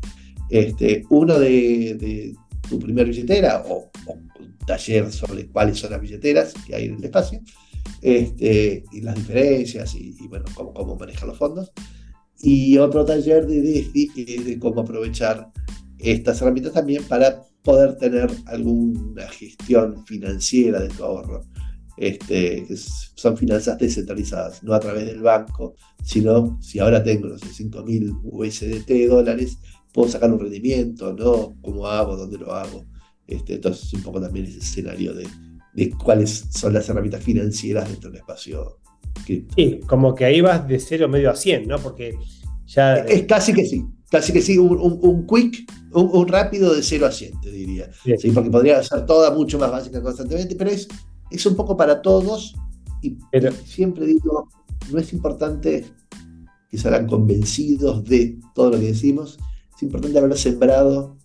Este, uno de, tu primer billetera o, un taller sobre cuáles son las billeteras que hay en el espacio este, y las diferencias y, bueno, cómo, cómo, manejar los fondos. Y otro taller de DeFi, de cómo aprovechar estas herramientas también para poder tener alguna gestión financiera de tu ahorro este, son finanzas descentralizadas, no a través del banco, sino si ahora tengo los 5.000 USDT dólares, puedo sacar un rendimiento, ¿no? ¿Cómo hago? ¿Dónde lo hago? Este, entonces, un poco también ese escenario de, de cuáles son las herramientas financieras dentro del espacio Sí, como que ahí vas de cero medio a 100, ¿no? Porque ya... Es casi que sí, casi que sí, un, un, quick, un, rápido de 0 a 100, te diría. Sí, porque podría ser toda mucho más básica constantemente, pero es es un poco para todos y siempre digo, no es importante que salgan convencidos de todo lo que decimos, es importante haber sembrado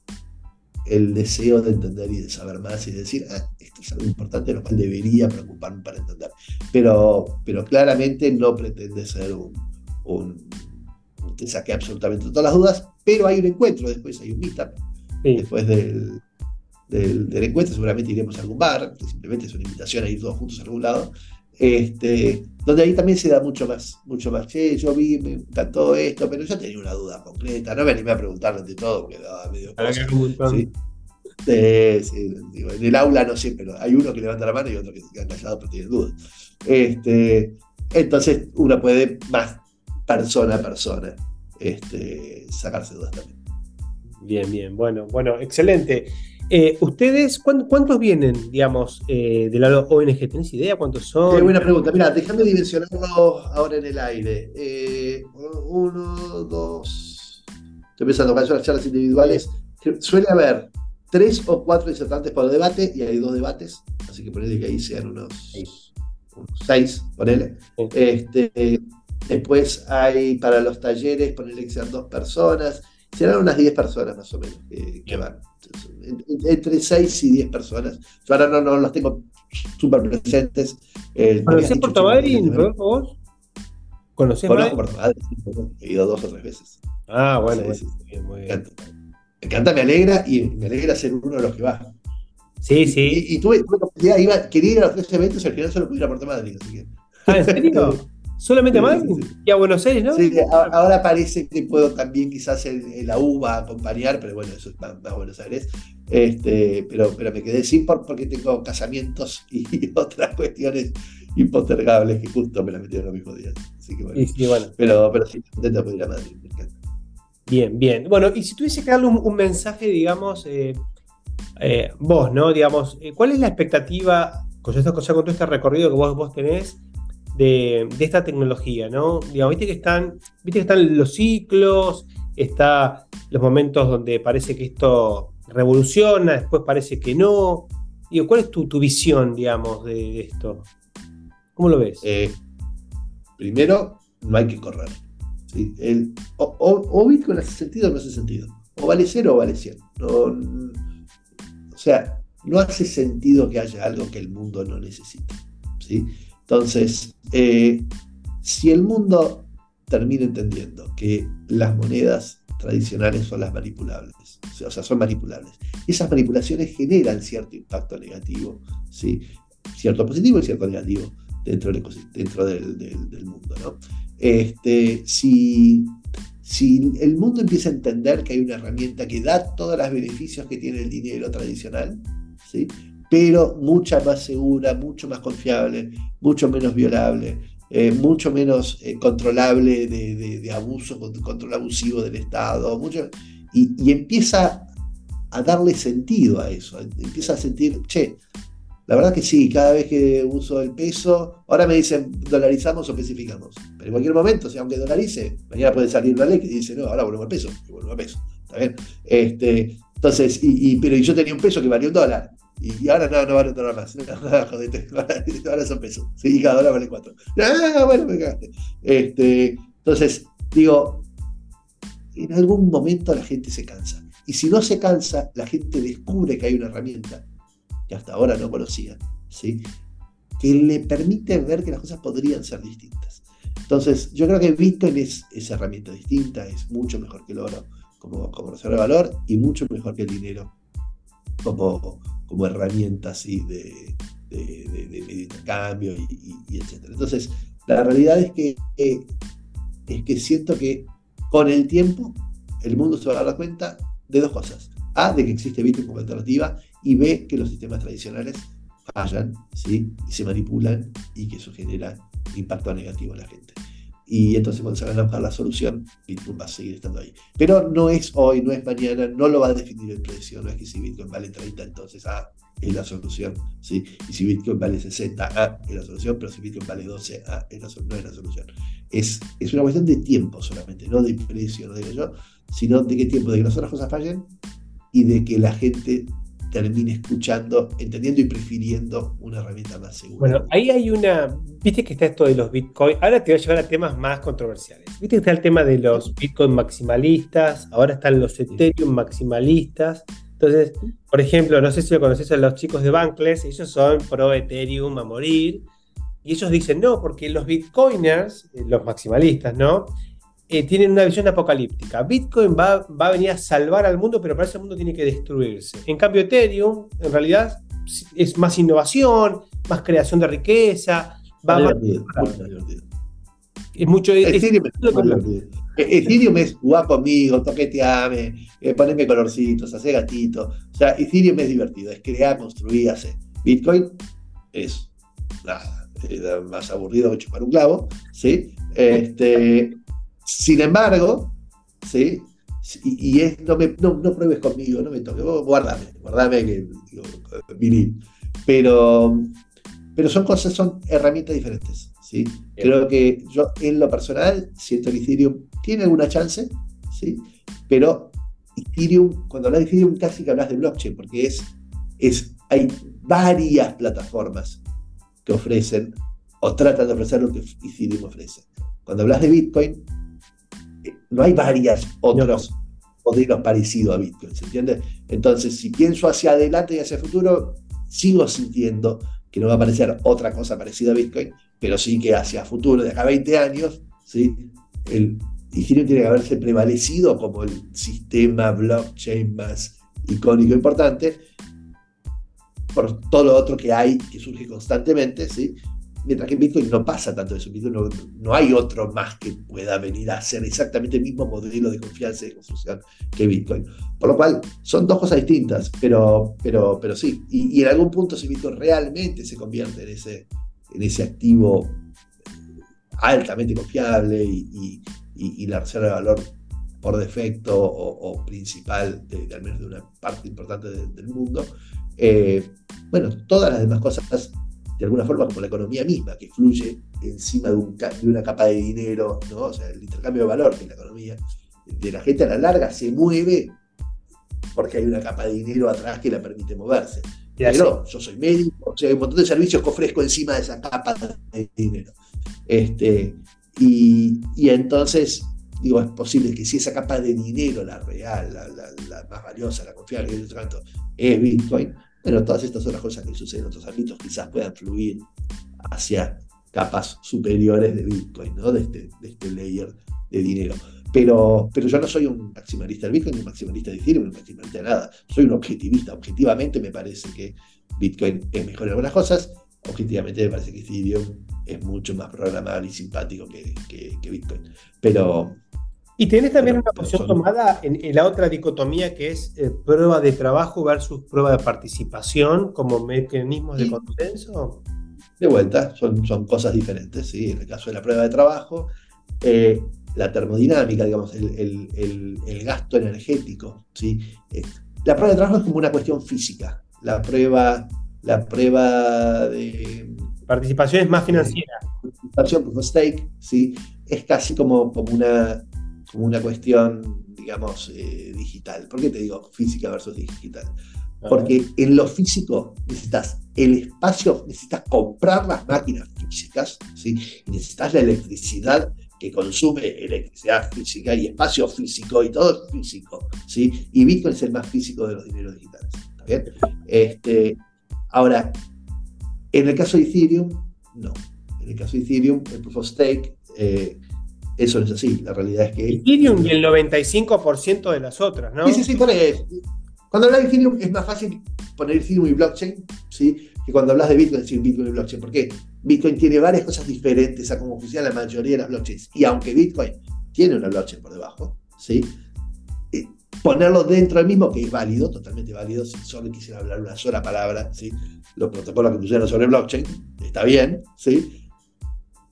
el deseo de entender y de saber más y de decir, ah, esto es algo importante, lo cual debería preocuparme para entender. Pero, pero claramente no pretende ser un, un, que saque absolutamente todas las dudas, pero hay un encuentro, después hay un meetup, después del, del, encuentro, seguramente iremos a algún bar, simplemente es una invitación a ir todos juntos a algún lado, este, donde ahí también se da mucho más, mucho más, che, yo vi, me encantó esto, pero yo tenía una duda concreta, no me animé a preguntarle de todo, porque daba medio cosa, ¿sí? Sí, en el aula no pero hay uno que levanta la mano y otro que se queda callado pero tiene dudas. Este, entonces uno puede más persona a persona este, sacarse dudas también. Bien, bien, bueno, bueno, excelente. Eh, ¿Ustedes cuántos vienen, digamos, eh, del lado ONG? ¿Tenés idea cuántos son? Qué buena pregunta. Mira, déjame dimensionarlo ahora en el aire. Eh, uno, dos. Estoy pensando, en las charlas individuales. Suele haber tres o cuatro disertantes por debate y hay dos debates. Así que ponele que ahí sean unos, seis, ponele. Este, después hay para los talleres, ponele que sean dos personas. Serán unas diez personas más o menos que van entre 6 y 10 personas. Yo ahora no, no los tengo súper presentes. Eh, ¿Conocés Puerto Madryn, vos? ¿Conocés Conozco Puerto Madryn, he ido dos o tres veces. Ah, bueno, sí, Bien, muy bien. Me encanta, me alegra y me alegra ser uno de los que va. Sí, sí. Y, tuve, tuve oportunidad, iba, quería ir a los tres eventos y al final solo pude ir a Puerto Madryn. Así que... Ah, ¿en serio? *laughs* ¿Solamente a Madrid? Y a Buenos Aires, ¿no? Sí, ahora parece que puedo también quizás en, la UBA acompañar, pero bueno, eso es más, Buenos Aires. Este, pero, pero me quedé sin por, porque tengo casamientos *laughs* y otras cuestiones impostergables que justo me las metieron los mismos días. Así que bueno. Pero, pero sí, intento pedir a Madrid, me encanta. Bien, bien. Bueno, y si tuviese que darle un, mensaje, digamos, eh, eh, vos, ¿no? Digamos, eh, ¿cuál es la expectativa con, esto, con todo este recorrido que vos, vos tenés? De, esta tecnología, ¿no? Digamos, viste que están, viste que están los ciclos, está los momentos donde parece que esto revoluciona, después parece que no. Digo, ¿cuál es tu, visión, digamos, de, esto? ¿Cómo lo ves? Eh, primero, no hay que correr. El, o, Bitcoin hace sentido o no hace sentido. O vale cero o vale 100. o sea, no hace sentido que haya algo que el mundo no necesite. ¿sí? Entonces, eh, si el mundo termina entendiendo que las monedas tradicionales son las manipulables, o sea, son manipulables, esas manipulaciones generan cierto impacto negativo, ¿sí? cierto positivo y cierto negativo. dentro del, dentro del, mundo. ¿no? Este, si, si el mundo empieza a entender que hay una herramienta que da todos los beneficios que tiene el dinero tradicional, ¿sí? Pero mucha más segura, mucho más confiable, mucho menos violable, eh, mucho menos eh, controlable de, abuso, control abusivo del Estado, mucho, y, y, empieza a darle sentido a eso, empieza a sentir, che, la verdad que sí, cada vez que uso el peso, ahora me dicen dolarizamos o especificamos, pero en cualquier momento, si aunque dolarice, mañana puede salir una ley que dice, no, ahora volvemos al peso, y vuelvo al peso, ¿está bien? Este, entonces, y, pero yo tenía un peso que valía un dólar, y, ahora no, no vale un dólar más. *laughs* jodete, *laughs* ahora son pesos. Sí, cada dólar vale cuatro. *laughs* Ah, bueno, me cagaste. Este, entonces, digo, en algún momento la gente se cansa. Y si no se cansa, la gente descubre que hay una herramienta que hasta ahora no conocía, ¿sí? que le permite ver que las cosas podrían ser distintas. Entonces, yo creo que Bitcoin es esa herramienta distinta, es mucho mejor que el oro como, como reserva de valor y mucho mejor que el dinero como, como herramienta así de, de, intercambio y, etc. Entonces, la realidad es que, es que siento que con el tiempo el mundo se va a dar cuenta de dos cosas. A, de que existe Bitcoin como alternativa y B, que los sistemas tradicionales fallan ¿sí? y se manipulan y que eso genera impacto negativo en la gente. Y entonces cuando se van a buscar la solución, Bitcoin va a seguir estando ahí. Pero no es hoy, no es mañana, no lo va a definir el precio. No es que si Bitcoin vale 30, entonces ah, es la solución. ¿sí? Y si Bitcoin vale 60, A ah, es la solución, pero si Bitcoin vale 12, A ah, es la, no es la solución. Es, es una cuestión de tiempo solamente, no de precio, no digo yo, sino de qué tiempo, de que las otras cosas fallen y de que la gente termine escuchando, entendiendo y prefiriendo una herramienta más segura. Bueno, ahí hay una, viste que está esto de los Bitcoin, ahora te voy a llevar a temas más controversiales. Viste que está el tema de los Bitcoin maximalistas, ahora están los Ethereum maximalistas. Entonces, por ejemplo, no sé si lo conoces a los chicos de Bankless, ellos son pro Ethereum a morir. Y ellos dicen, no, porque los Bitcoiners, eh, los maximalistas, ¿no? Eh, tienen una visión apocalíptica. Bitcoin va, va, a venir a salvar al mundo, pero para ese mundo tiene que destruirse. En cambio, Ethereum, en realidad, es más innovación, más creación de riqueza. Va más es mucho. Ethereum es, Ethereum es jugar conmigo, toqueteame, eh, ponerme colorcitos, hacer gatito. O sea, Ethereum es divertido, es crear, construir, hacer. Bitcoin es nada, es más aburrido que chupar un clavo, ¿sí? Este, sin embargo, ¿sí? Y, es, no, me, no, pruebes conmigo, no me toques, guárdame, guárdame que digo. Pero, pero son cosas, son herramientas diferentes. ¿sí? Creo que yo en lo personal siento que Ethereum tiene alguna chance, ¿sí? pero Ethereum, cuando hablas de Ethereum casi que hablas de blockchain, porque es, es, hay varias plataformas que ofrecen o tratan de ofrecer lo que Ethereum ofrece. Cuando hablas de Bitcoin, no hay varias otros modelos parecidos a Bitcoin, ¿se entiende? Entonces, si pienso hacia adelante y hacia el futuro, sigo sintiendo que no va a aparecer otra cosa parecida a Bitcoin, pero sí que hacia futuro, de acá a 20 años, ¿sí? el Ethereum tiene que haberse prevalecido como el sistema blockchain más icónico e importante, por todo lo otro que hay, que surge constantemente, ¿sí? Mientras que en Bitcoin no pasa tanto eso. En no, hay otro más que pueda venir a hacer exactamente el mismo modelo de confianza y de construcción que Bitcoin. Por lo cual, son dos cosas distintas, pero, pero, pero sí. Y, en algún punto, si Bitcoin realmente se convierte en ese, en ese activo altamente confiable y, la reserva de valor por defecto o, principal, de, al menos de una parte importante del mundo, eh, bueno, todas las demás cosas de alguna forma como la economía misma, que fluye encima de, un, de, una capa de dinero, ¿no? o sea, el intercambio de valor que la economía de la gente a la larga se mueve porque hay una capa de dinero atrás que la permite moverse. Pero yo soy médico, o sea, hay un montón de servicios que ofrezco encima de esa capa de dinero. Este, y, y entonces, digo, es posible que si esa capa de dinero, la real, la, la, más valiosa, la confiable, que tanto, es Bitcoin, bueno, todas estas son las cosas que suceden en otros ámbitos, quizás puedan fluir hacia capas superiores de Bitcoin, ¿no? de, este, de este layer de dinero. Pero, pero yo no soy un maximalista del Bitcoin, ni un maximalista de Ethereum, ni un maximalista de nada. Soy un objetivista. Objetivamente me parece que Bitcoin es mejor en algunas cosas. Objetivamente me parece que Ethereum es mucho más programable y simpático que, Bitcoin. Pero. Y tenés también una posición tomada en, la otra dicotomía que es eh, prueba de trabajo versus prueba de participación como mecanismos de consenso. De vuelta, son, son cosas diferentes. ¿sí? En el caso de la prueba de trabajo, eh, la termodinámica, digamos, el, el, gasto energético. ¿sí? Eh, la prueba de trabajo es como una cuestión física. La prueba, la prueba de Participación es más financiera. Participación por stake, ¿sí? Es casi como, como, una, como una cuestión, digamos, eh, digital. ¿Por qué te digo física versus digital? Porque en lo físico necesitas el espacio, necesitas comprar las máquinas físicas, ¿sí? necesitas la electricidad que consume electricidad física y espacio físico y todo es físico, ¿sí? Y Bitcoin es el más físico de los dineros digitales, ¿está bien? Este, ahora, en el caso de Ethereum, no. En el caso de Ethereum, el proof of stake, eh, eso no es así. La realidad es que. Ethereum y el 95% de las otras, ¿no? Sí, sí, sí, Cuando hablas de Ethereum es más fácil poner Ethereum y blockchain, ¿sí? Que cuando hablas de Bitcoin, decir Bitcoin y blockchain. ¿Por qué? Bitcoin tiene varias cosas diferentes a cómo funciona la mayoría de las blockchains. Y aunque Bitcoin tiene una blockchain por debajo, ¿sí? ponerlo dentro del mismo, que es válido, totalmente válido, si solo quisiera hablar una sola palabra, ¿sí? los protocolos que pusieron sobre blockchain, está bien, ¿sí?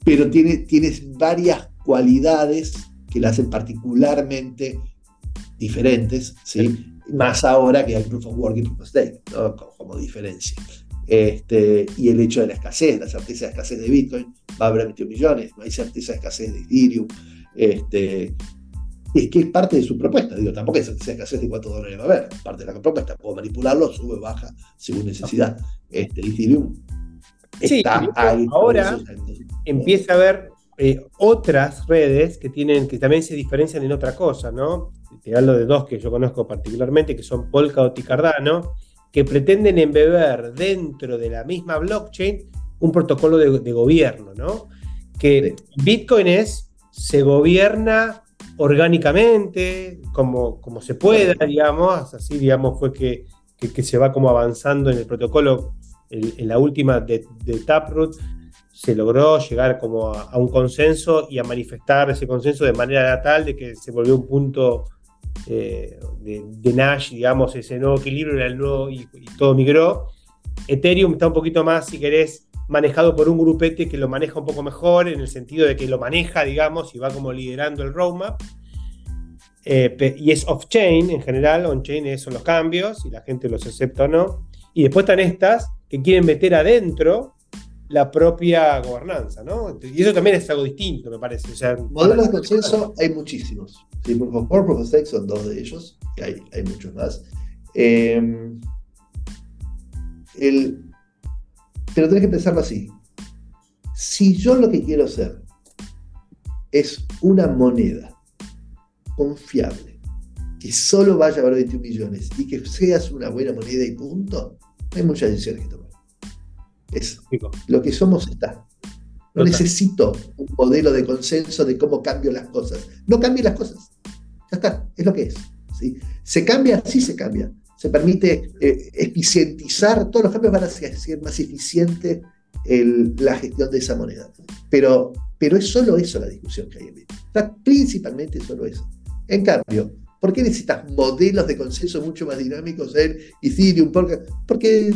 pero tiene, tienes varias cualidades que la hacen particularmente diferentes, ¿sí? más ahora que hay proof of work y proof of stake, ¿no? como, diferencia. Este, y el hecho de la escasez, la certeza de escasez de Bitcoin, va a haber 21 millones, no hay certeza de escasez de Ethereum. Este, es que es parte de su propuesta. Digo, tampoco es que sea escasez de cuántos dólares va a haber. Parte de la propuesta. Puedo manipularlo, sube, baja, según necesidad. Este Ethereum está ahí. Ahora empieza a haber eh, otras redes que tienen, que también se diferencian en otra cosa, ¿no? Te hablo de dos que yo conozco particularmente, que son Polkadot y Cardano, que pretenden embeber dentro de la misma blockchain un protocolo de, gobierno, ¿no? Que Bitcoin es, se gobierna orgánicamente, como, como se pueda, digamos, así digamos fue que, que, se va como avanzando en el protocolo, en, la última de, Taproot, se logró llegar como a, un consenso y a manifestar ese consenso de manera tal de que se volvió un punto eh, de, Nash, digamos, ese nuevo equilibrio era el nuevo y, todo migró. Ethereum está un poquito más, si querés, manejado por un grupete que lo maneja un poco mejor, en el sentido de que lo maneja, digamos, y va como liderando el roadmap. Eh, y es off-chain en general, on-chain son los cambios, y la gente los acepta o no. Y después están estas que quieren meter adentro la propia gobernanza, ¿no? Y eso también es algo distinto, me parece. Modelos de consenso hay muchísimos. Sí, Proof of Work, Proof of Stake son dos de ellos, hay, hay muchos más. Eh, el, pero tenés que pensarlo así. Si yo lo que quiero hacer es una moneda confiable, que solo vaya a valer 21 millones y que seas una buena moneda y punto, hay muchas decisiones que tomar. Es lo que somos está. No necesito un modelo de consenso de cómo cambio las cosas. No cambie las cosas. Ya está, es lo que es. ¿sí? ¿Se cambia? Sí se cambia se permite eh, eficientizar, todos los cambios van a ser más eficiente la gestión de esa moneda. Pero, pero es solo eso la discusión que hay en Bitcoin. O principalmente solo eso. En cambio, ¿por qué necesitas modelos de consenso mucho más dinámicos en Ethereum? Porque, porque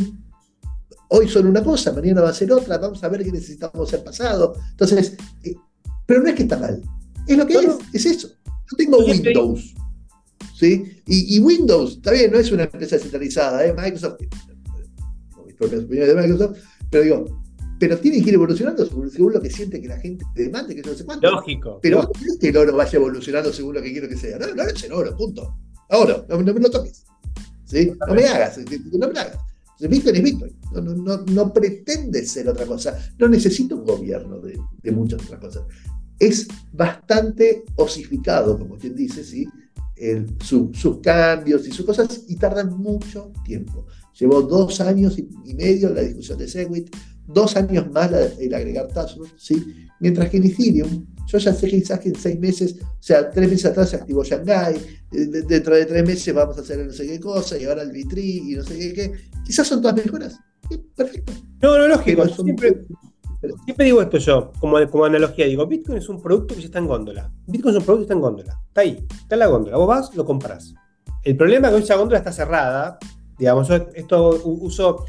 hoy son una cosa, mañana va a ser otra, vamos a ver qué necesitamos el pasado. Entonces, eh, pero no es que está mal, es lo que es, es eso. Yo tengo Windows. ¿sí? Y, Windows, está bien, no es una empresa centralizada, ¿eh? Microsoft, mis propias opiniones de Microsoft, pero digo, pero tiene que ir evolucionando según, lo que siente que la gente demande, que no sé cuánto. Lógico. Pero no es que el oro vaya evolucionando según lo que quiero que sea. No, no es el oro, punto. Oro, no, me lo toques. ¿sí? No me hagas, no me hagas. Bitcoin es Bitcoin. No, no, no, pretende ser otra cosa. No necesita un gobierno de, de muchas otras cosas. Es bastante osificado, como quien dice, ¿sí? sus cambios y sus cosas y tardan mucho tiempo. Llevó dos años y, medio la discusión de Segwit, dos años más el agregar Taproot, ¿sí? mientras que en Ethereum, yo ya sé que quizás en seis meses, o sea, tres meses atrás se activó Shanghai, dentro de tres meses vamos a hacer no sé qué cosa, y ahora el Bitri y no sé qué, qué. quizás son todas mejoras. perfecto. No, no, lógico. Siempre, siempre digo esto yo, como, como analogía, digo, Bitcoin es un producto que ya está en góndola. Bitcoin es un producto que está en góndola. Está ahí, está en la góndola. Vos vas, lo compras. El problema es que esa góndola está cerrada. Digamos, yo esto uso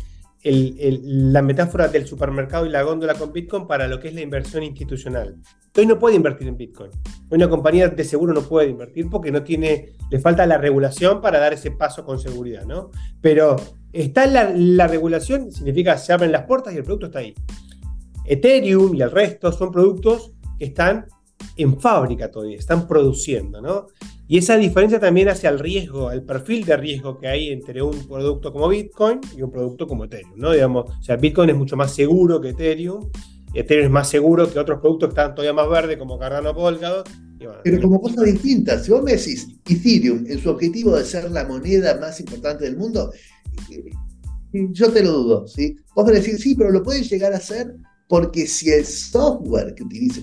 la metáfora del supermercado y la góndola con Bitcoin para lo que es la inversión institucional. Hoy no puede invertir en Bitcoin. Una compañía de seguro no puede invertir porque no tiene, le falta la regulación para dar ese paso con seguridad, ¿no? Pero está la, la regulación, significa se abren las puertas y el producto está ahí. Ethereum y el resto son productos que están en fábrica todavía, están produciendo, ¿no? Y esa diferencia también hace al riesgo, al perfil de riesgo que hay entre un producto como Bitcoin y un producto como Ethereum, ¿no? Digamos, o sea, Bitcoin es mucho más seguro que Ethereum, Ethereum es más seguro que otros productos que están todavía más verdes como Cardano Polkadot. Pero como cosas distintas, si vos me decís Ethereum en su objetivo de ser la moneda más importante del mundo, eh, yo te lo dudo. Vos me decís, sí, pero lo pueden llegar a hacer porque si el software que utilice,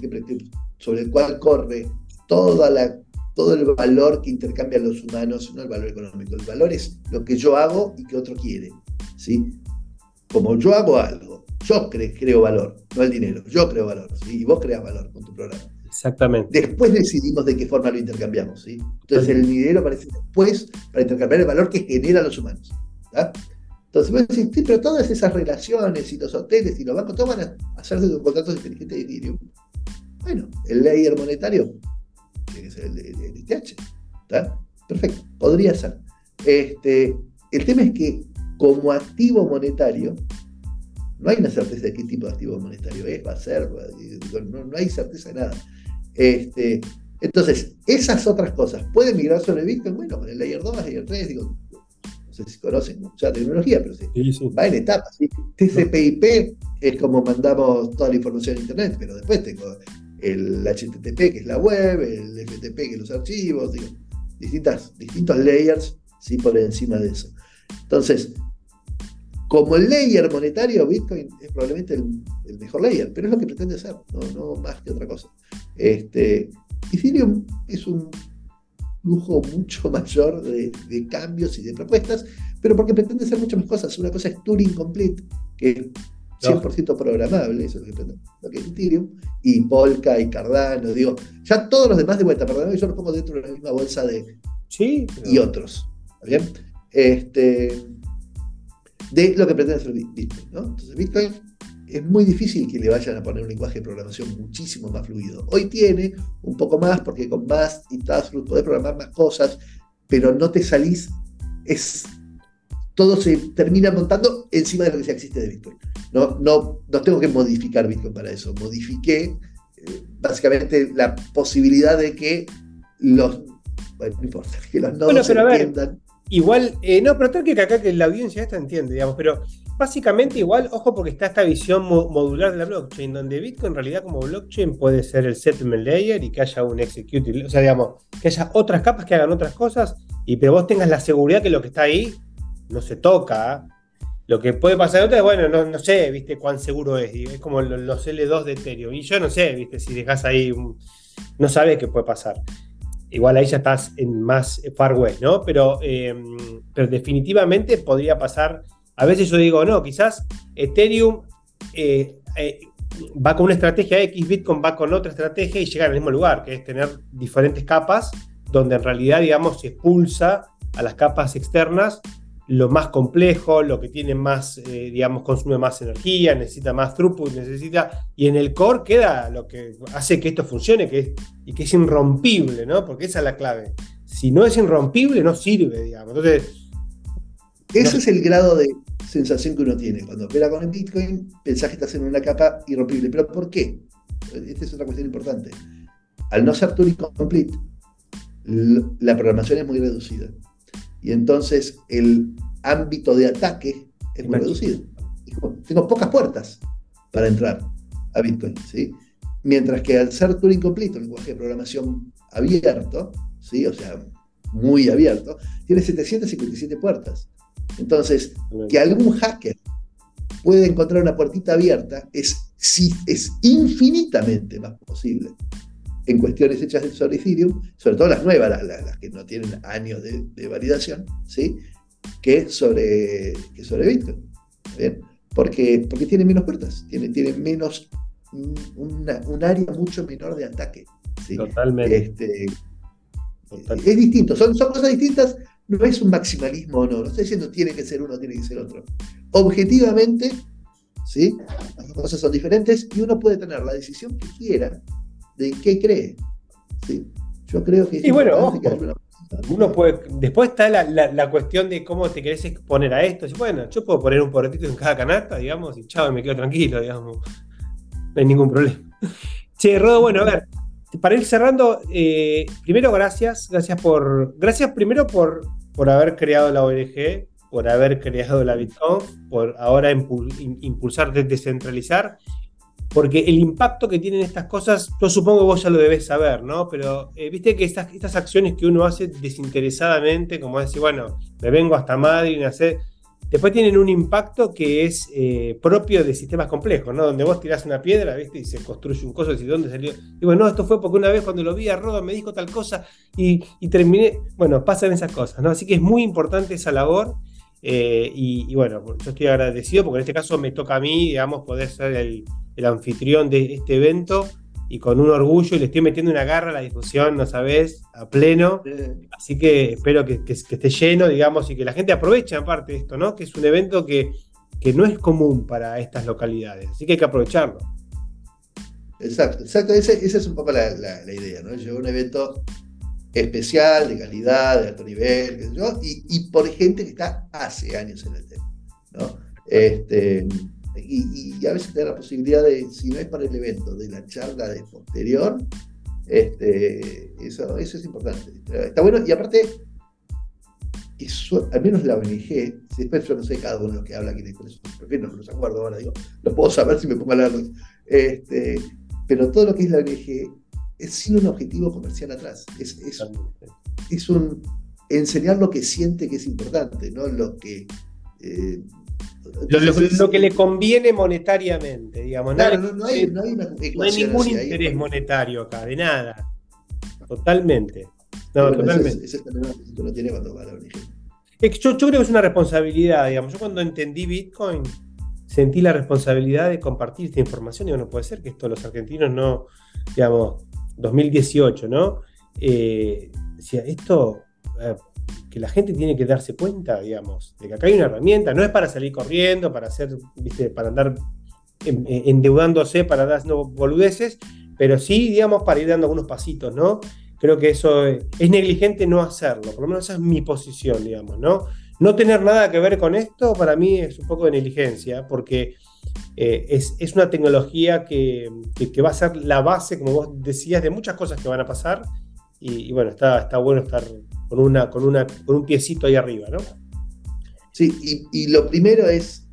sobre el cual corre toda la todo el valor que intercambian los humanos, no el valor económico, el valor es lo que yo hago y que otro quiere. ¿sí? Como yo hago algo, yo creo valor, no el dinero, yo creo valor, ¿sí? y vos creas valor con tu programa. Exactamente. Después decidimos de qué forma lo intercambiamos. ¿sí? Entonces el dinero aparece después para intercambiar el valor que generan los humanos. Entonces vos decís, sí, pero todas esas relaciones y los hoteles y los bancos, todos van a hacerse con contratos inteligentes de Ethereum. Bueno, el layer monetario tiene que ser el ITH. ¿Está? Perfecto, podría ser. Este, el tema es que como activo monetario, no hay una certeza de qué tipo de activo monetario es, va a ser, no, hay certeza de nada. Este, entonces, esas otras cosas, ¿pueden migrar sobre Bitcoin? Bueno, con el Layer 2, Layer 3, digo, no sé si conocen mucha tecnología, pero sí, va en etapas. TCP/IP es como mandamos toda la información a Internet, pero después tengo el HTTP, que es la web, el FTP, que es los archivos, distintas, distintos layers ¿sí? por encima de eso. Entonces, como el layer monetario, Bitcoin es probablemente el, mejor layer, pero es lo que pretende ser, no, más que otra cosa. Este, Ethereum es un lujo mucho *laughs* mayor de, de, cambios y de propuestas, pero porque pretende ser muchas más cosas. Una cosa es Turing Complete, que 100% programable, eso es lo que, es Ethereum, y Polka y Cardano, digo, ya todos los demás de vuelta, perdón, yo los pongo dentro de la misma bolsa de... Sí. Y otros, bien? Este, de lo que pretende hacer Bitcoin, ¿no? Entonces Bitcoin es muy difícil que le vayan a poner un lenguaje de programación muchísimo más fluido. Hoy tiene un poco más, porque con más y Taskroot podés programar más cosas, pero no te salís, es todo se termina montando encima de lo que ya existe de Bitcoin. No, no, no tengo que modificar Bitcoin para eso. Modifiqué eh, básicamente la posibilidad de que los. Bueno, no importa, que los nodos bueno, entiendan. igual, eh, no, pero tengo que acá que la audiencia esta entiende, digamos, pero básicamente igual, ojo, porque está esta visión modular de la blockchain, donde Bitcoin en realidad como blockchain puede ser el settlement layer y que haya un execute, o sea, digamos, que haya otras capas que hagan otras cosas, y pero vos tengas la seguridad que lo que está ahí no se toca. Lo que puede pasar es, bueno, no, sé, viste, cuán seguro es. Es como los L2 de Ethereum. Y yo no sé, viste, si dejas ahí, no sabes qué puede pasar. Igual ahí ya estás en más far west, ¿no? Pero, em, pero definitivamente podría pasar. A veces yo digo, no, quizás Ethereum eh, eh, va con una estrategia X, Bitcoin va con otra estrategia y llega al mismo lugar, que es tener diferentes capas, donde en realidad, digamos, se expulsa a las capas externas lo más complejo, lo que tiene más, eh, digamos, consume más energía, necesita más throughput, necesita, y en el core queda lo que hace que esto funcione que es, y que es irrompible, ¿no? Porque esa es la clave. Si no es irrompible, no sirve, digamos. Entonces... Ese es el grado de sensación que uno tiene. Cuando opera con el Bitcoin, pensás que estás en una capa irrompible. ¿Pero por qué? Esta es otra cuestión importante. Al no ser Turing Complete, la programación es muy reducida y entonces el ámbito de ataque es muy reducido. Tengo pocas puertas para entrar a Bitcoin, ¿sí? Mientras que al ser Turing Complete, un lenguaje de programación abierto, ¿sí? O sea, muy abierto, tiene 757 puertas. Entonces, que algún hacker pueda encontrar una puertita abierta es, es infinitamente más posible en cuestiones hechas sobre Ethereum, sobre todo las nuevas, las, que no tienen años de, validación, ¿sí? que, sobre, que sobre Bitcoin. ¿bien? Porque, porque tiene menos puertas, tiene, tiene menos un área mucho menor de ataque. Totalmente. Este, es distinto, son, son cosas distintas, no es un maximalismo o no, no estoy diciendo tiene que ser uno, tiene que ser otro. Objetivamente, ¿sí? las cosas son diferentes y uno puede tener la decisión que quiera de qué cree. ¿sí? Yo creo que... y bueno, uno puede, después está la, cuestión de cómo te querés exponer a esto. Bueno, yo puedo poner un porretito en cada canasta, digamos, y chao, me quedo tranquilo, digamos. No hay ningún problema. *laughs* Che, Rodo, bueno, a ver, para ir cerrando, eh, primero gracias, gracias por, gracias primero por, por haber creado la ONG, por haber creado la Bitcoin, por ahora impulsar, descentralizar, porque el impacto que tienen estas cosas, yo supongo que vos ya lo debes saber, ¿no? Pero eh, viste que estas, acciones que uno hace desinteresadamente, como decir, bueno, me vengo hasta Madrid y hacer Después tienen un impacto que es eh, propio de sistemas complejos, ¿no? Donde vos tirás una piedra, ¿viste? Y se construye un coso y ¿de dónde salió? Y bueno, no, esto fue porque una vez cuando lo vi a Rodo me dijo tal cosa y, terminé. Bueno, pasan esas cosas, ¿no? Así que es muy importante esa labor. Eh, y, bueno, yo estoy agradecido porque en este caso me toca a mí, digamos, poder ser el, el anfitrión de este evento y con un orgullo y le estoy metiendo una garra a la discusión, no sabes, a pleno. Así que espero que, esté lleno, digamos, y que la gente aproveche aparte de esto, ¿no? Que es un evento que, que no es común para estas localidades, así que hay que aprovecharlo. Exacto, exacto, esa es un poco la, idea, ¿no? Llevar un evento especial, de calidad, de alto nivel, y, y, por gente que está hace años en el tema, ¿no? Este, y, a veces te da la posibilidad de, si no es para el evento, de la charla de posterior, este, eso, eso es importante. Está bueno, y aparte, al menos la ONG, después yo no sé cada uno de los que habla aquí de eso, no me los acuerdo ahora, digo, lo puedo saber si me pongo a leerlos. Este, pero todo lo que es la ONG es sin un objetivo comercial atrás. Es, es, es un enseñar lo que siente que es importante, no lo que eh, lo, que le conviene monetariamente, digamos. Claro, no, hay, ningún interés monetario acá, de nada. Totalmente. No, totalmente. Ese, es el que tiene cuando va a la Yo, yo creo que es una responsabilidad, digamos. Yo cuando entendí Bitcoin, sentí la responsabilidad de compartir esta información. Y no puede ser que esto los argentinos no, digamos, 2018, ¿no? Eh, esto, eh, que la gente tiene que darse cuenta, digamos, de que acá hay una herramienta, no es para salir corriendo, para hacer, viste, para andar endeudándose, para dar boludeces, pero sí, digamos, para ir dando algunos pasitos, ¿no? Creo que eso es, negligente no hacerlo, por lo menos esa es mi posición, digamos, ¿no? No tener nada que ver con esto para mí es un poco de negligencia, porque eh, es, una tecnología que, va a ser la base, como vos decías, de muchas cosas que van a pasar. Y, y bueno, está, está bueno estar con, una, con, una, con un piecito ahí arriba, ¿no? Sí, y, lo primero es,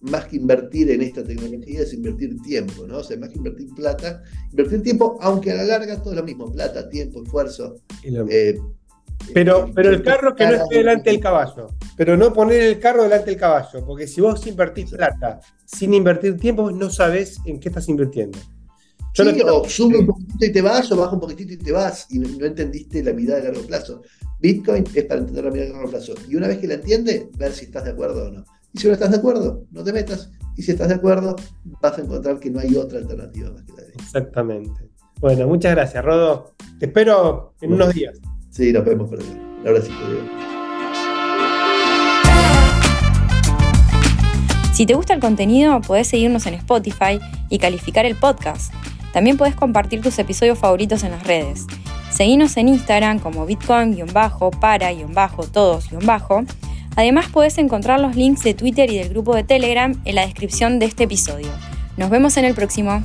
más que invertir en esta tecnología, es invertir tiempo, ¿no? O sea, más que invertir plata, invertir tiempo, aunque a la larga todo es lo mismo, plata, tiempo, esfuerzo. Eh, pero, eh, pero el carro que no esté delante del caballo. Pero no poner el carro delante del caballo. Porque si vos invertís plata sin invertir tiempo, no sabés en qué estás invirtiendo. Yo o sube un poquitito y te vas, o baja un poquitito y te vas, y no, entendiste la mirada de largo plazo. Bitcoin es para entender la mirada de largo plazo. Y una vez que la entiendes, ver si estás de acuerdo o no. Y si no estás de acuerdo, no te metas. Y si estás de acuerdo, vas a encontrar que no hay otra alternativa más que la de Exactamente. Bueno, muchas gracias, Rodo. Te espero en unos días. Sí, nos vemos por allá. Ahora sí, Si te gusta el contenido, podés seguirnos en Spotify y calificar el podcast. También puedes compartir tus episodios favoritos en las redes. Seguinos en Instagram como bitcoin-para-todos- Además puedes encontrar los links de Twitter y del grupo de Telegram en la descripción de este episodio. Nos vemos en el próximo.